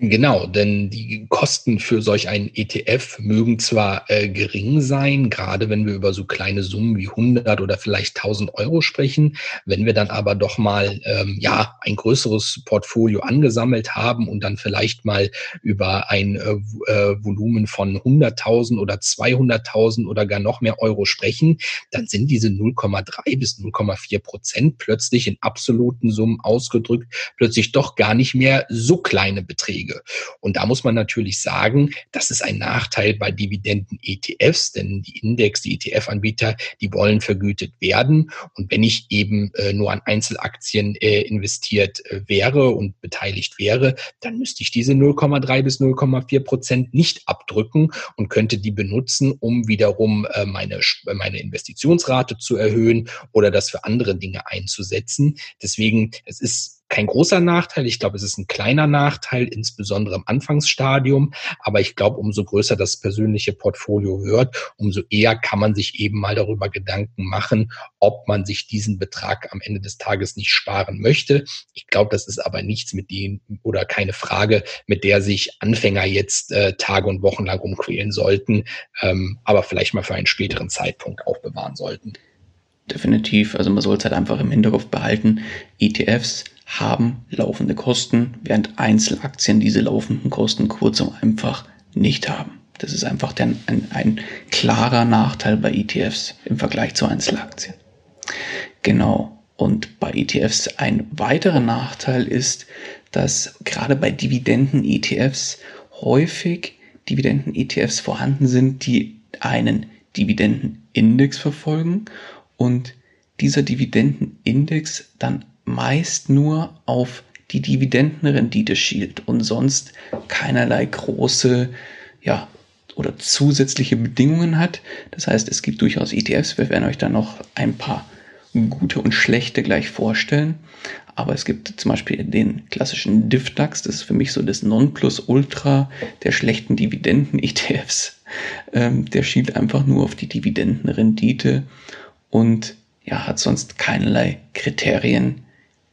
Genau, denn die Kosten für solch einen ETF mögen zwar äh, gering sein, gerade wenn wir über so kleine Summen wie 100 oder vielleicht 1000 Euro sprechen. Wenn wir dann aber doch mal ähm, ja ein größeres Portfolio angesammelt haben und dann vielleicht mal über ein äh, äh Volumen von 100.000 oder 200.000 oder gar noch mehr Euro sprechen, dann sind diese 0,3 bis 0,4 Prozent plötzlich in absoluten Summen ausgedrückt plötzlich doch gar nicht mehr so kleine Beträge. Erträge. Und da muss man natürlich sagen, das ist ein Nachteil bei Dividenden-ETFs, denn die Index, die ETF-Anbieter, die wollen vergütet werden. Und wenn ich eben äh, nur an Einzelaktien äh, investiert äh, wäre und beteiligt wäre, dann müsste ich diese 0,3 bis 0,4 Prozent nicht abdrücken und könnte die benutzen, um wiederum äh, meine, meine Investitionsrate zu erhöhen oder das für andere Dinge einzusetzen. Deswegen, es ist kein großer Nachteil. Ich glaube, es ist ein kleiner Nachteil, insbesondere im Anfangsstadium. Aber ich glaube, umso größer das persönliche Portfolio wird, umso eher kann man sich eben mal darüber Gedanken machen, ob man sich diesen Betrag am Ende des Tages nicht sparen möchte. Ich glaube, das ist aber nichts mit dem oder keine Frage, mit der sich Anfänger jetzt äh, Tage und Wochen lang umquälen sollten, ähm, aber vielleicht mal für einen späteren Zeitpunkt aufbewahren sollten. Definitiv. Also man soll es halt einfach im Hinterkopf behalten. ETFs haben laufende Kosten, während Einzelaktien diese laufenden Kosten kurz und einfach nicht haben. Das ist einfach der, ein, ein klarer Nachteil bei ETFs im Vergleich zu Einzelaktien. Genau. Und bei ETFs ein weiterer Nachteil ist, dass gerade bei Dividenden-ETFs häufig Dividenden-ETFs vorhanden sind, die einen Dividendenindex verfolgen und dieser Dividendenindex dann meist nur auf die Dividendenrendite schielt und sonst keinerlei große, ja, oder zusätzliche Bedingungen hat. Das heißt, es gibt durchaus ETFs. Wir werden euch da noch ein paar gute und schlechte gleich vorstellen. Aber es gibt zum Beispiel den klassischen DIFDAX. Das ist für mich so das Nonplusultra der schlechten Dividenden-ETFs. Ähm, der schielt einfach nur auf die Dividendenrendite und ja, hat sonst keinerlei Kriterien,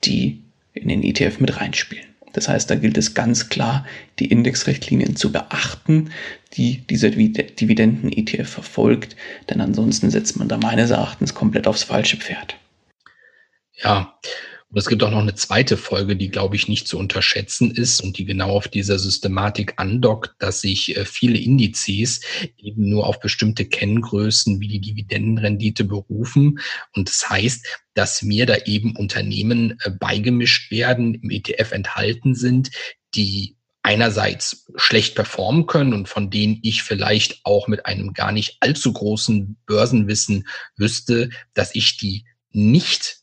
die in den ETF mit reinspielen. Das heißt, da gilt es ganz klar, die Indexrichtlinien zu beachten, die dieser Dividenden-ETF verfolgt, denn ansonsten setzt man da meines Erachtens komplett aufs falsche Pferd. Ja, und es gibt auch noch eine zweite Folge, die, glaube ich, nicht zu unterschätzen ist und die genau auf dieser Systematik andockt, dass sich äh, viele Indizes eben nur auf bestimmte Kenngrößen wie die Dividendenrendite berufen. Und das heißt, dass mir da eben Unternehmen äh, beigemischt werden, im ETF enthalten sind, die einerseits schlecht performen können und von denen ich vielleicht auch mit einem gar nicht allzu großen Börsenwissen wüsste, dass ich die nicht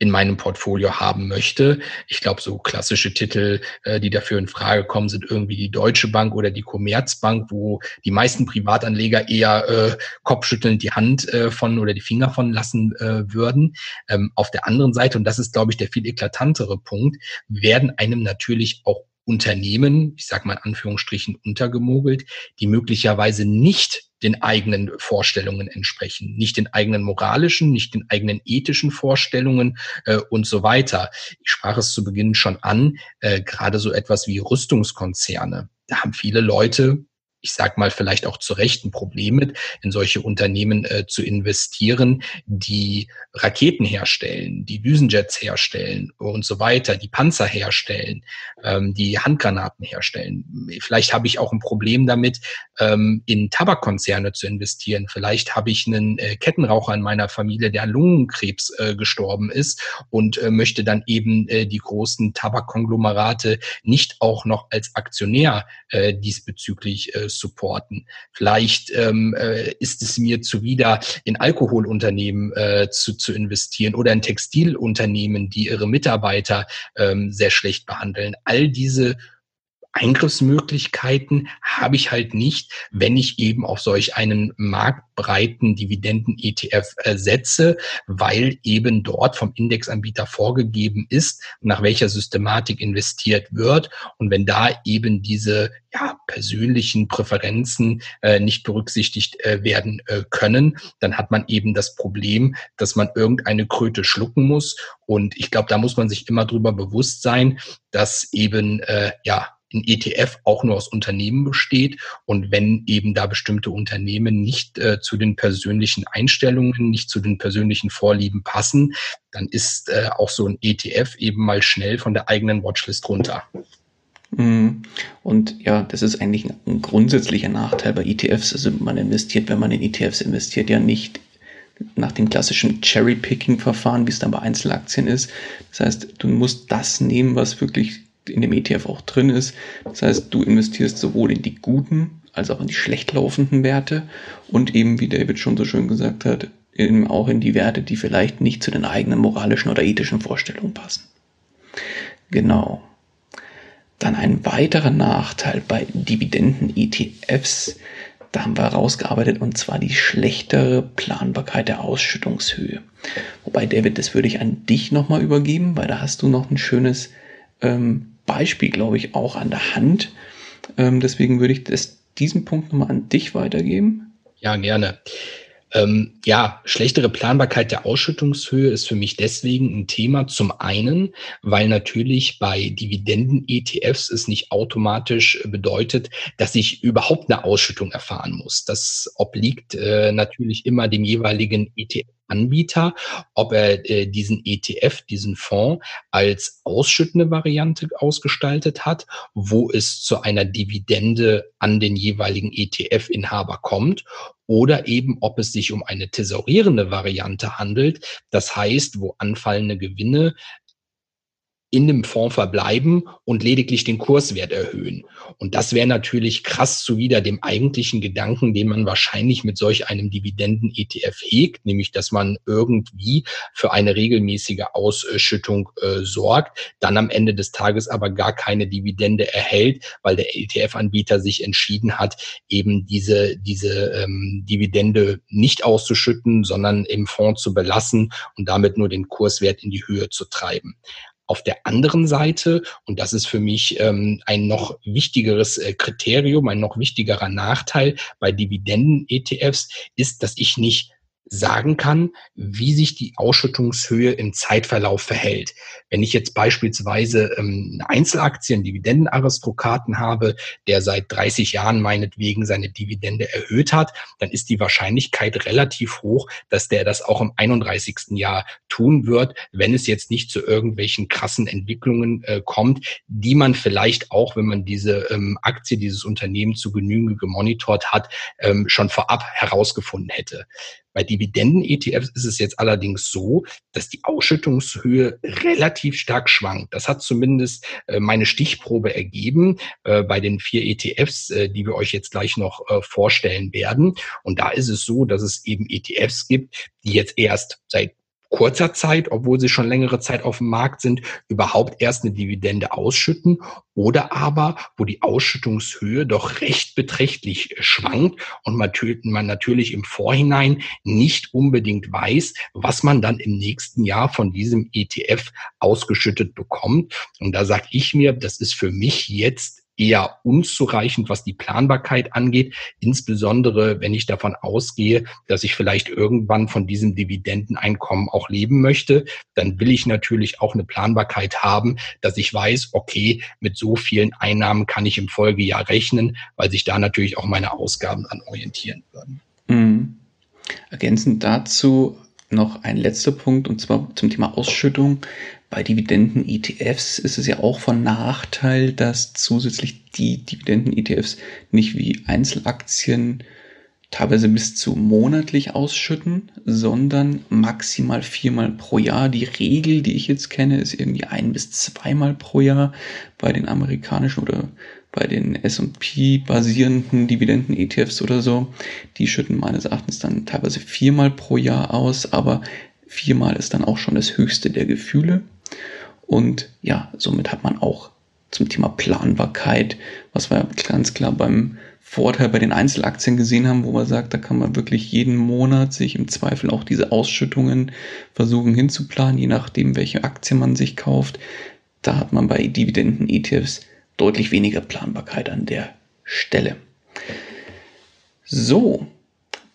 in meinem Portfolio haben möchte. Ich glaube, so klassische Titel, äh, die dafür in Frage kommen, sind irgendwie die Deutsche Bank oder die Commerzbank, wo die meisten Privatanleger eher äh, kopfschüttelnd die Hand äh, von oder die Finger von lassen äh, würden. Ähm, auf der anderen Seite, und das ist, glaube ich, der viel eklatantere Punkt, werden einem natürlich auch Unternehmen, ich sage mal in Anführungsstrichen, untergemogelt, die möglicherweise nicht den eigenen Vorstellungen entsprechen, nicht den eigenen moralischen, nicht den eigenen ethischen Vorstellungen äh, und so weiter. Ich sprach es zu Beginn schon an, äh, gerade so etwas wie Rüstungskonzerne. Da haben viele Leute ich sag mal vielleicht auch zu Recht ein Problem mit, in solche Unternehmen äh, zu investieren, die Raketen herstellen, die Düsenjets herstellen und so weiter, die Panzer herstellen, ähm, die Handgranaten herstellen. Vielleicht habe ich auch ein Problem damit, ähm, in Tabakkonzerne zu investieren. Vielleicht habe ich einen äh, Kettenraucher in meiner Familie, der an Lungenkrebs äh, gestorben ist und äh, möchte dann eben äh, die großen Tabakkonglomerate nicht auch noch als Aktionär äh, diesbezüglich supporten. Vielleicht ähm, äh, ist es mir zuwider, in Alkoholunternehmen äh, zu, zu investieren oder in Textilunternehmen, die ihre Mitarbeiter ähm, sehr schlecht behandeln. All diese Eingriffsmöglichkeiten habe ich halt nicht, wenn ich eben auf solch einen marktbreiten Dividenden-ETF äh, setze, weil eben dort vom Indexanbieter vorgegeben ist, nach welcher Systematik investiert wird. Und wenn da eben diese ja, persönlichen Präferenzen äh, nicht berücksichtigt äh, werden äh, können, dann hat man eben das Problem, dass man irgendeine Kröte schlucken muss. Und ich glaube, da muss man sich immer drüber bewusst sein, dass eben äh, ja ein ETF auch nur aus Unternehmen besteht und wenn eben da bestimmte Unternehmen nicht äh, zu den persönlichen Einstellungen, nicht zu den persönlichen Vorlieben passen, dann ist äh, auch so ein ETF eben mal schnell von der eigenen Watchlist runter. Mhm. Und ja, das ist eigentlich ein grundsätzlicher Nachteil bei ETFs. Also man investiert, wenn man in ETFs investiert, ja nicht nach dem klassischen Cherry-Picking-Verfahren, wie es dann bei Einzelaktien ist. Das heißt, du musst das nehmen, was wirklich in dem ETF auch drin ist. Das heißt, du investierst sowohl in die guten als auch in die schlecht laufenden Werte und eben, wie David schon so schön gesagt hat, eben auch in die Werte, die vielleicht nicht zu den eigenen moralischen oder ethischen Vorstellungen passen. Genau. Dann ein weiterer Nachteil bei Dividenden-ETFs, da haben wir herausgearbeitet, und zwar die schlechtere Planbarkeit der Ausschüttungshöhe. Wobei, David, das würde ich an dich nochmal übergeben, weil da hast du noch ein schönes ähm, Beispiel, glaube ich, auch an der Hand. Ähm, deswegen würde ich das, diesen Punkt nochmal an dich weitergeben. Ja, gerne. Ähm, ja, schlechtere Planbarkeit der Ausschüttungshöhe ist für mich deswegen ein Thema. Zum einen, weil natürlich bei Dividenden-ETFs es nicht automatisch bedeutet, dass ich überhaupt eine Ausschüttung erfahren muss. Das obliegt äh, natürlich immer dem jeweiligen ETF Anbieter, ob er äh, diesen ETF, diesen Fonds als ausschüttende Variante ausgestaltet hat, wo es zu einer Dividende an den jeweiligen ETF-Inhaber kommt oder eben ob es sich um eine tesorierende Variante handelt, das heißt, wo anfallende Gewinne in dem Fonds verbleiben und lediglich den Kurswert erhöhen. Und das wäre natürlich krass zuwider dem eigentlichen Gedanken, den man wahrscheinlich mit solch einem Dividenden-ETF hegt, nämlich dass man irgendwie für eine regelmäßige Ausschüttung äh, sorgt, dann am Ende des Tages aber gar keine Dividende erhält, weil der ETF-Anbieter sich entschieden hat, eben diese, diese ähm, Dividende nicht auszuschütten, sondern im Fonds zu belassen und damit nur den Kurswert in die Höhe zu treiben. Auf der anderen Seite, und das ist für mich ähm, ein noch wichtigeres äh, Kriterium, ein noch wichtigerer Nachteil bei Dividenden-ETFs, ist, dass ich nicht sagen kann, wie sich die Ausschüttungshöhe im Zeitverlauf verhält. Wenn ich jetzt beispielsweise ähm, eine Einzelaktie, einen Dividendenaristokraten habe, der seit 30 Jahren meinetwegen seine Dividende erhöht hat, dann ist die Wahrscheinlichkeit relativ hoch, dass der das auch im 31. Jahr tun wird, wenn es jetzt nicht zu irgendwelchen krassen Entwicklungen äh, kommt, die man vielleicht auch, wenn man diese ähm, Aktie, dieses Unternehmen zu Genüge gemonitort hat, ähm, schon vorab herausgefunden hätte. Bei Dividenden-ETFs ist es jetzt allerdings so, dass die Ausschüttungshöhe relativ stark schwankt. Das hat zumindest äh, meine Stichprobe ergeben äh, bei den vier ETFs, äh, die wir euch jetzt gleich noch vorstellen werden. Und da ist es so, dass es eben ETFs gibt, die jetzt erst seit kurzer Zeit, obwohl sie schon längere Zeit auf dem Markt sind, überhaupt erst eine Dividende ausschütten oder aber, wo die Ausschüttungshöhe doch recht beträchtlich schwankt und man natürlich im Vorhinein nicht unbedingt weiß, was man dann im nächsten Jahr von diesem ETF ausgeschüttet bekommt. Und da sage ich mir, das ist für mich jetzt eher unzureichend, was die Planbarkeit angeht, insbesondere wenn ich davon ausgehe, dass ich vielleicht irgendwann von diesem Dividendeneinkommen auch leben möchte, dann will ich natürlich auch eine Planbarkeit haben, dass ich weiß, okay, mit so vielen Einnahmen kann ich im Folgejahr rechnen, weil sich da natürlich auch meine Ausgaben an orientieren würden. Mhm. Ergänzend dazu noch ein letzter Punkt und zwar zum Thema Ausschüttung. Bei Dividenden-ETFs ist es ja auch von Nachteil, dass zusätzlich die Dividenden-ETFs nicht wie Einzelaktien teilweise bis zu monatlich ausschütten, sondern maximal viermal pro Jahr. Die Regel, die ich jetzt kenne, ist irgendwie ein bis zweimal pro Jahr bei den amerikanischen oder bei den S&P basierenden Dividenden-ETFs oder so. Die schütten meines Erachtens dann teilweise viermal pro Jahr aus, aber viermal ist dann auch schon das höchste der Gefühle. Und ja, somit hat man auch zum Thema Planbarkeit, was wir ganz klar beim Vorteil bei den Einzelaktien gesehen haben, wo man sagt, da kann man wirklich jeden Monat sich im Zweifel auch diese Ausschüttungen versuchen hinzuplanen, je nachdem, welche Aktie man sich kauft. Da hat man bei Dividenden-ETFs deutlich weniger Planbarkeit an der Stelle. So,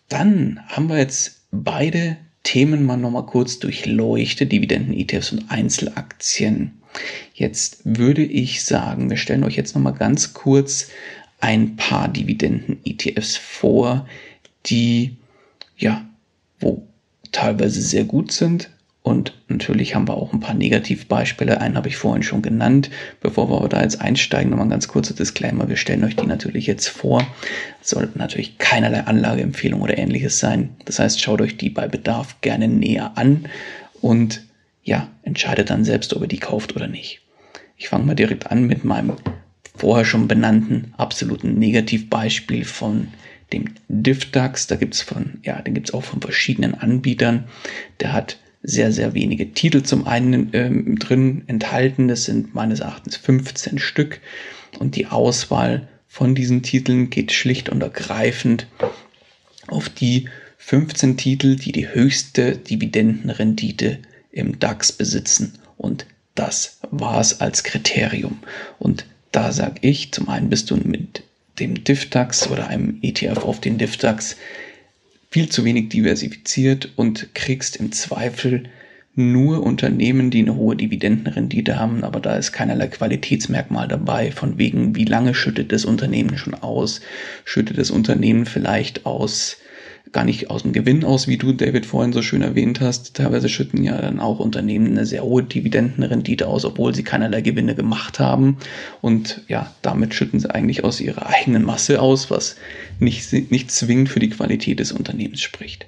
dann haben wir jetzt beide Themen mal nochmal kurz durchleuchtet, Dividenden-ETFs und Einzelaktien. Jetzt würde ich sagen, wir stellen euch jetzt nochmal ganz kurz ein paar Dividenden-ETFs vor, die, ja, wo teilweise sehr gut sind, und natürlich haben wir auch ein paar Negativbeispiele. Einen habe ich vorhin schon genannt. Bevor wir da jetzt einsteigen, nochmal ein ganz kurzer Disclaimer. Wir stellen euch die natürlich jetzt vor. Es sollten natürlich keinerlei Anlageempfehlung oder ähnliches sein. Das heißt, schaut euch die bei Bedarf gerne näher an und ja, entscheidet dann selbst, ob ihr die kauft oder nicht. Ich fange mal direkt an mit meinem vorher schon benannten absoluten Negativbeispiel von dem DIFDAX. Da gibt's von, ja, den gibt's auch von verschiedenen Anbietern. Der hat sehr, sehr wenige Titel zum einen ähm, drin enthalten. Das sind meines Erachtens 15 Stück. Und die Auswahl von diesen Titeln geht schlicht und ergreifend auf die 15 Titel, die die höchste Dividendenrendite im DAX besitzen. Und das war es als Kriterium. Und da sage ich, zum einen bist du mit dem DIFDAX oder einem ETF auf den DIFDAX viel zu wenig diversifiziert und kriegst im Zweifel nur Unternehmen, die eine hohe Dividendenrendite haben, aber da ist keinerlei Qualitätsmerkmal dabei, von wegen, wie lange schüttet das Unternehmen schon aus, schüttet das Unternehmen vielleicht aus gar nicht aus dem Gewinn aus, wie du, David, vorhin so schön erwähnt hast. Teilweise schütten ja dann auch Unternehmen eine sehr hohe Dividendenrendite aus, obwohl sie keinerlei Gewinne gemacht haben. Und ja, damit schütten sie eigentlich aus ihrer eigenen Masse aus, was nicht, nicht zwingend für die Qualität des Unternehmens spricht.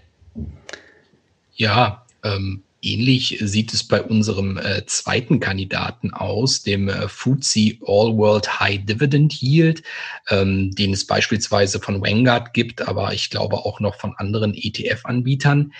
Ja, ähm, Ähnlich sieht es bei unserem äh, zweiten Kandidaten aus, dem äh, FTSE All World High Dividend Yield, ähm, den es beispielsweise von Vanguard gibt, aber ich glaube auch noch von anderen ETF-Anbietern.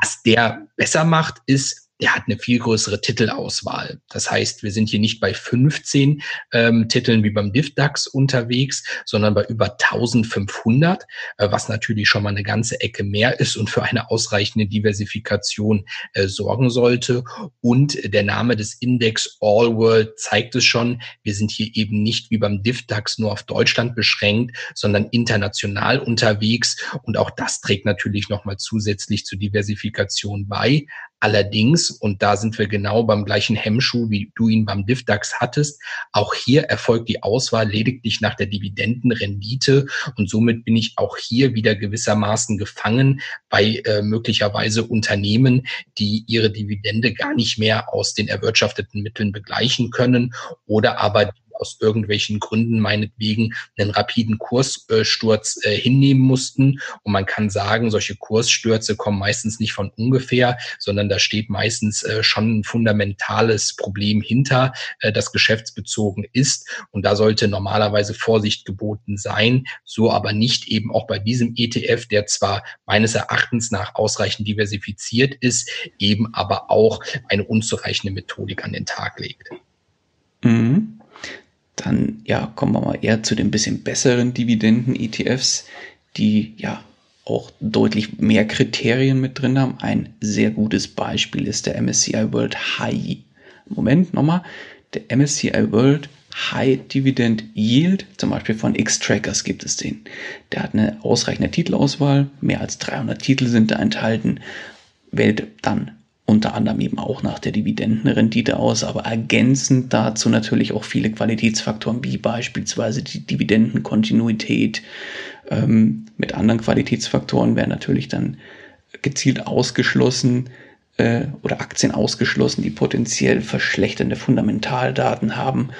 Was der besser macht, ist, der hat eine viel größere Titelauswahl. Das heißt, wir sind hier nicht bei 15 ähm, Titeln wie beim DIFDAX unterwegs, sondern bei über 1500, äh, was natürlich schon mal eine ganze Ecke mehr ist und für eine ausreichende Diversifikation äh, sorgen sollte. Und der Name des Index All World zeigt es schon. Wir sind hier eben nicht wie beim DIFDAX nur auf Deutschland beschränkt, sondern international unterwegs. Und auch das trägt natürlich nochmal zusätzlich zur Diversifikation bei. Allerdings, und da sind wir genau beim gleichen Hemmschuh, wie du ihn beim DIFDAX hattest, auch hier erfolgt die Auswahl lediglich nach der Dividendenrendite. Und somit bin ich auch hier wieder gewissermaßen gefangen bei äh, möglicherweise Unternehmen, die ihre Dividende gar nicht mehr aus den erwirtschafteten Mitteln begleichen können oder aber aus irgendwelchen Gründen meinetwegen einen rapiden Kurssturz äh, hinnehmen mussten. Und man kann sagen, solche Kursstürze kommen meistens nicht von ungefähr, sondern da steht meistens äh, schon ein fundamentales Problem hinter, äh, das geschäftsbezogen ist. Und da sollte normalerweise Vorsicht geboten sein, so aber nicht eben auch bei diesem ETF, der zwar meines Erachtens nach ausreichend diversifiziert ist, eben aber auch eine unzureichende Methodik an den Tag legt. Mhm. Dann ja, kommen wir mal eher zu den bisschen besseren Dividenden-ETFs, die ja auch deutlich mehr Kriterien mit drin haben. Ein sehr gutes Beispiel ist der MSCI World High. Moment, nochmal. Der MSCI World High Dividend Yield, zum Beispiel von X-Trackers gibt es den. Der hat eine ausreichende Titelauswahl, mehr als 300 Titel sind da enthalten, wählt dann unter anderem eben auch nach der Dividendenrendite aus, aber ergänzend dazu natürlich auch viele Qualitätsfaktoren, wie beispielsweise die Dividendenkontinuität. Ähm, mit anderen Qualitätsfaktoren werden natürlich dann gezielt ausgeschlossen äh, oder Aktien ausgeschlossen, die potenziell verschlechternde Fundamentaldaten haben,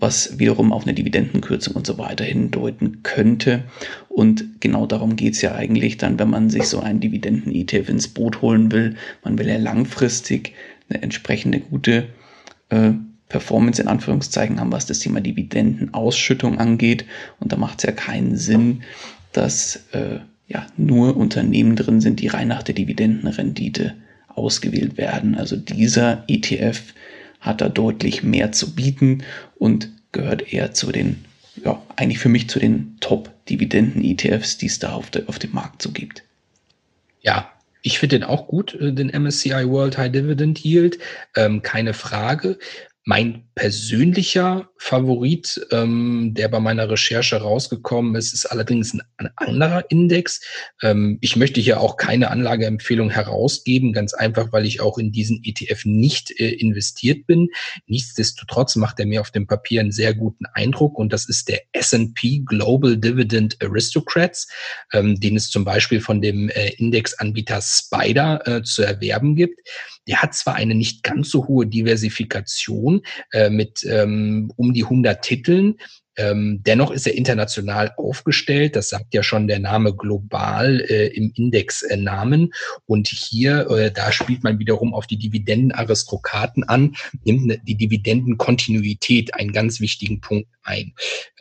was wiederum auf eine Dividendenkürzung und so weiter hindeuten könnte. Und genau darum geht es ja eigentlich dann, wenn man sich so einen Dividenden-ETF ins Boot holen will. Man will ja langfristig eine entsprechende gute äh, Performance in Anführungszeichen haben, was das Thema Dividendenausschüttung angeht. Und da macht es ja keinen Sinn, dass äh, ja nur Unternehmen drin sind, die rein nach der Dividendenrendite ausgewählt werden. Also dieser ETF hat da deutlich mehr zu bieten und gehört eher zu den, ja, eigentlich für mich zu den Top-Dividenden-ETFs, die es da auf, der, auf dem Markt so gibt. Ja, ich finde den auch gut, äh, den MSCI World High Dividend Yield, ähm, keine Frage. Mein persönlicher Favorit, ähm, der bei meiner Recherche rausgekommen ist, ist allerdings ein, ein anderer Index. Ähm, ich möchte hier auch keine Anlageempfehlung herausgeben, ganz einfach, weil ich auch in diesen ETF nicht äh, investiert bin. Nichtsdestotrotz macht er mir auf dem Papier einen sehr guten Eindruck und das ist der S&P Global Dividend Aristocrats, ähm, den es zum Beispiel von dem äh, Indexanbieter Spider äh, zu erwerben gibt. Der hat zwar eine nicht ganz so hohe Diversifikation äh, mit ähm, um die 100 Titeln, ähm, dennoch ist er international aufgestellt. Das sagt ja schon der Name global äh, im Indexnamen. Äh, und hier, äh, da spielt man wiederum auf die Dividendenaristokraten an, nimmt ne, die Dividendenkontinuität einen ganz wichtigen Punkt ein.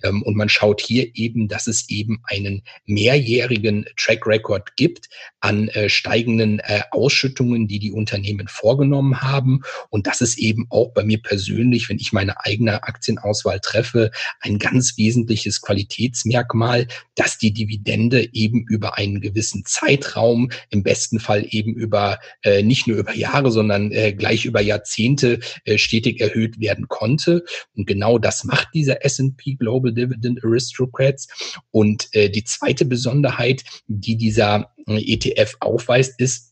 Ähm, und man schaut hier eben, dass es eben einen mehrjährigen Track Record gibt an äh, steigenden äh, Ausschüttungen, die die Unternehmen vorgenommen haben. Und das ist eben auch bei mir persönlich, wenn ich meine eigene Aktienauswahl treffe, ein ganz wesentliches Qualitätsmerkmal, dass die Dividende eben über einen gewissen Zeitraum, im besten Fall eben über äh, nicht nur über Jahre, sondern äh, gleich über Jahrzehnte äh, stetig erhöht werden konnte. Und genau das macht dieser S&P Global Dividend Aristocrats. Und äh, die zweite Besonderheit, die dieser äh, ETF aufweist, ist,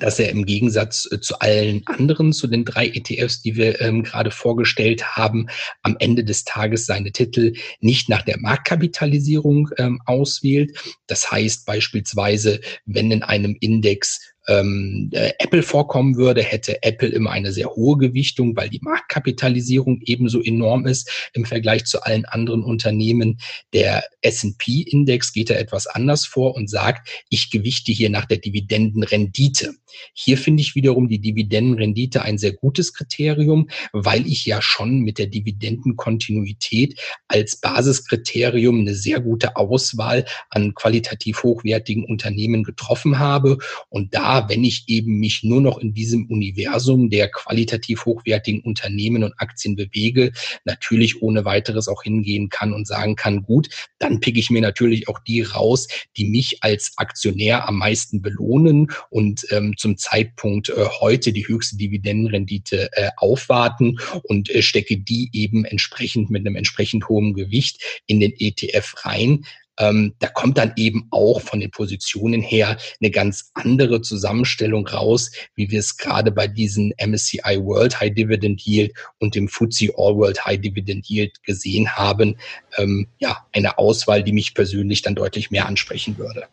dass er im Gegensatz äh, zu allen anderen, zu den drei ETFs, die wir ähm, gerade vorgestellt haben, am Ende des Tages seine Titel nicht nach der Marktkapitalisierung ähm, auswählt. Das heißt beispielsweise, wenn in einem Index ähm, äh, Apple vorkommen würde, hätte Apple immer eine sehr hohe Gewichtung, weil die Marktkapitalisierung ebenso enorm ist im Vergleich zu allen anderen Unternehmen. Der S&P-Index geht da etwas anders vor und sagt, ich gewichte hier nach der Dividendenrendite. Hier finde ich wiederum die Dividendenrendite ein sehr gutes Kriterium, weil ich ja schon mit der Dividendenkontinuität als Basiskriterium eine sehr gute Auswahl an qualitativ hochwertigen Unternehmen getroffen habe und da wenn ich eben mich nur noch in diesem Universum der qualitativ hochwertigen Unternehmen und Aktien bewege, natürlich ohne weiteres auch hingehen kann und sagen kann, gut, dann pick ich mir natürlich auch die raus, die mich als Aktionär am meisten belohnen und ähm, zum Zeitpunkt äh, heute die höchste Dividendenrendite äh, aufwarten und äh, stecke die eben entsprechend mit einem entsprechend hohen Gewicht in den ETF rein ähm, da kommt dann eben auch von den Positionen her eine ganz andere Zusammenstellung raus, wie wir es gerade bei diesen MSCI World High Dividend Yield und dem FTSE All World High Dividend Yield gesehen haben. Ähm, ja, eine Auswahl, die mich persönlich dann deutlich mehr ansprechen würde.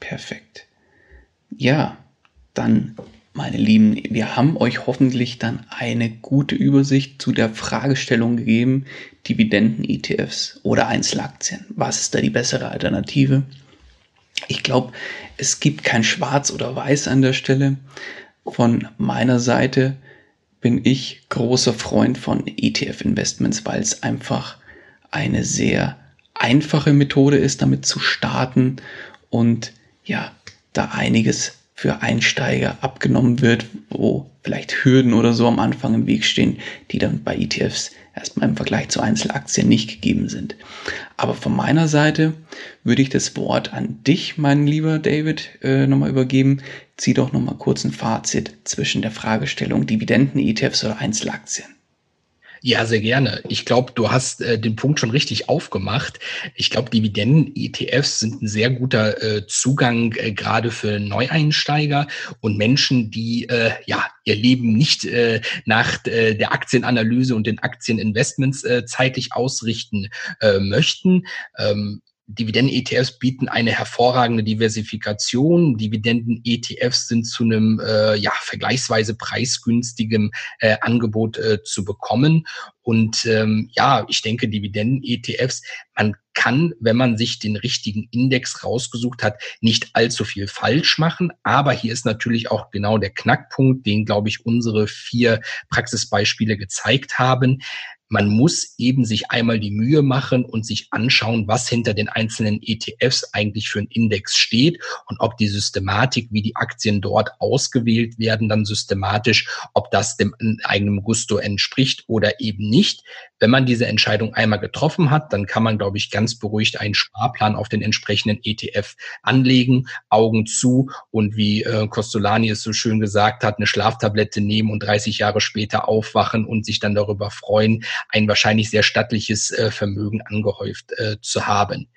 Perfekt. Ja, dann meine Lieben, wir haben euch hoffentlich dann eine gute Übersicht zu der Fragestellung gegeben, Dividenden-ETFs oder Einzelaktien. Was ist da die bessere Alternative? Ich glaube, es gibt kein Schwarz oder Weiß an der Stelle. Von meiner Seite bin ich großer Freund von ETF-Investments, weil es einfach eine sehr einfache Methode ist, damit zu starten und ja, da einiges für Einsteiger abgenommen wird, wo vielleicht Hürden oder so am Anfang im Weg stehen, die dann bei ETFs erstmal im Vergleich zu Einzelaktien nicht gegeben sind. Aber von meiner Seite würde ich das Wort an dich, mein lieber David, äh, nochmal übergeben. Zieh doch nochmal kurz ein Fazit zwischen der Fragestellung Dividenden-ETFs oder Einzelaktien. Ja, sehr gerne. Ich glaube, du hast äh, den Punkt schon richtig aufgemacht. Ich glaube, Dividenden-ETFs sind ein sehr guter äh, Zugang äh, gerade für Neueinsteiger und Menschen, die äh, ja ihr Leben nicht äh, nach äh, der Aktienanalyse und den Aktieninvestments äh, zeitlich ausrichten äh, möchten. Ähm, Dividenden-ETFs bieten eine hervorragende Diversifikation. Dividenden-ETFs sind zu einem äh, ja, vergleichsweise preisgünstigem äh, Angebot äh, zu bekommen. Und ähm, ja, ich denke, Dividenden-ETFs, man kann, wenn man sich den richtigen Index rausgesucht hat, nicht allzu viel falsch machen. Aber hier ist natürlich auch genau der Knackpunkt, den, glaube ich, unsere vier Praxisbeispiele gezeigt haben man muss eben sich einmal die Mühe machen und sich anschauen, was hinter den einzelnen ETFs eigentlich für ein Index steht und ob die Systematik, wie die Aktien dort ausgewählt werden, dann systematisch, ob das dem eigenen Gusto entspricht oder eben nicht. Wenn man diese Entscheidung einmal getroffen hat, dann kann man, glaube ich, ganz beruhigt einen Sparplan auf den entsprechenden ETF anlegen, Augen zu und wie äh, Costolani es so schön gesagt hat, eine Schlaftablette nehmen und 30 Jahre später aufwachen und sich dann darüber freuen, ein wahrscheinlich sehr stattliches äh, Vermögen angehäuft äh, zu haben.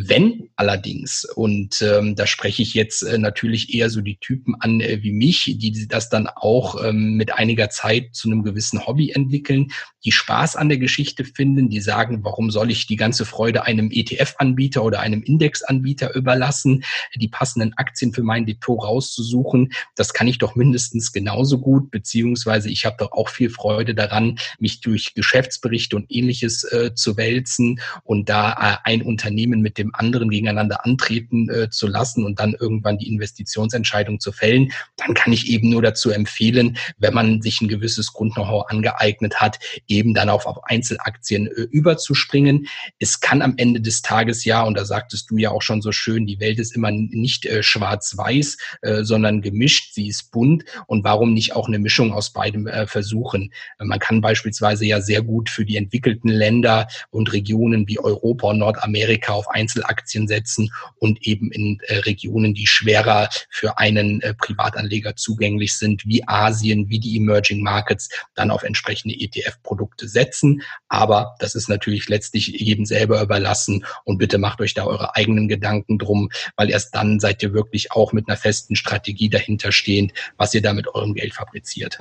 Wenn allerdings, und ähm, da spreche ich jetzt äh, natürlich eher so die Typen an äh, wie mich, die das dann auch ähm, mit einiger Zeit zu einem gewissen Hobby entwickeln, die Spaß an der Geschichte finden, die sagen, warum soll ich die ganze Freude einem ETF-Anbieter oder einem Index-Anbieter überlassen, die passenden Aktien für mein Depot rauszusuchen, das kann ich doch mindestens genauso gut, beziehungsweise ich habe doch auch viel Freude daran, mich durch Geschäftsberichte und ähnliches äh, zu wälzen und da äh, ein Unternehmen mit dem anderen gegeneinander antreten äh, zu lassen und dann irgendwann die Investitionsentscheidung zu fällen, dann kann ich eben nur dazu empfehlen, wenn man sich ein gewisses Grund-Know-how angeeignet hat, eben dann auf, auf Einzelaktien äh, überzuspringen. Es kann am Ende des Tages ja, und da sagtest du ja auch schon so schön, die Welt ist immer nicht äh, schwarz-weiß, äh, sondern gemischt, sie ist bunt und warum nicht auch eine Mischung aus beidem äh, versuchen? Man kann beispielsweise ja sehr gut für die entwickelten Länder und Regionen wie Europa und Nordamerika auf Einzelaktien Einzelaktien setzen und eben in äh, Regionen, die schwerer für einen äh, Privatanleger zugänglich sind, wie Asien, wie die Emerging Markets, dann auf entsprechende ETF-Produkte setzen. Aber das ist natürlich letztlich jedem selber überlassen und bitte macht euch da eure eigenen Gedanken drum, weil erst dann seid ihr wirklich auch mit einer festen Strategie dahinter stehend, was ihr da mit eurem Geld fabriziert.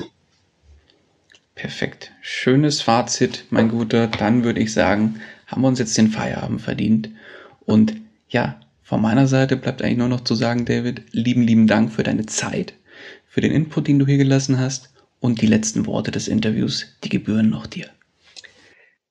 Perfekt. Schönes Fazit, mein Guter. Dann würde ich sagen, haben wir uns jetzt den Feierabend verdient. Und ja, von meiner Seite bleibt eigentlich nur noch zu sagen, David, lieben, lieben Dank für deine Zeit, für den Input, den du hier gelassen hast und die letzten Worte des Interviews, die gebühren noch dir.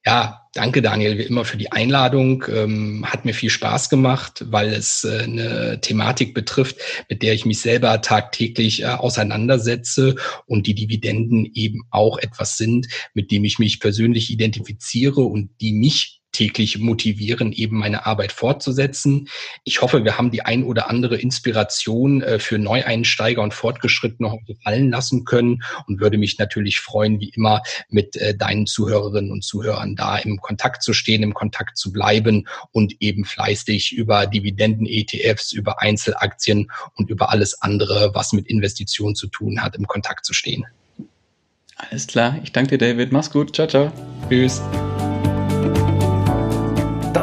Ja, danke Daniel, wie immer für die Einladung. Ähm, hat mir viel Spaß gemacht, weil es äh, eine Thematik betrifft, mit der ich mich selber tagtäglich äh, auseinandersetze und die Dividenden eben auch etwas sind, mit dem ich mich persönlich identifiziere und die mich täglich motivieren, eben meine Arbeit fortzusetzen. Ich hoffe, wir haben die ein oder andere Inspiration äh, für Neueinsteiger und Fortgeschrittene heute fallen lassen können und würde mich natürlich freuen, wie immer mit äh, deinen Zuhörerinnen und Zuhörern da im Kontakt zu stehen, im Kontakt zu bleiben und eben fleißig über Dividenden-ETFs, über Einzelaktien und über alles andere, was mit Investitionen zu tun hat, im Kontakt zu stehen. Alles klar. Ich danke dir, David. Mach's gut. Ciao, ciao. Tschüss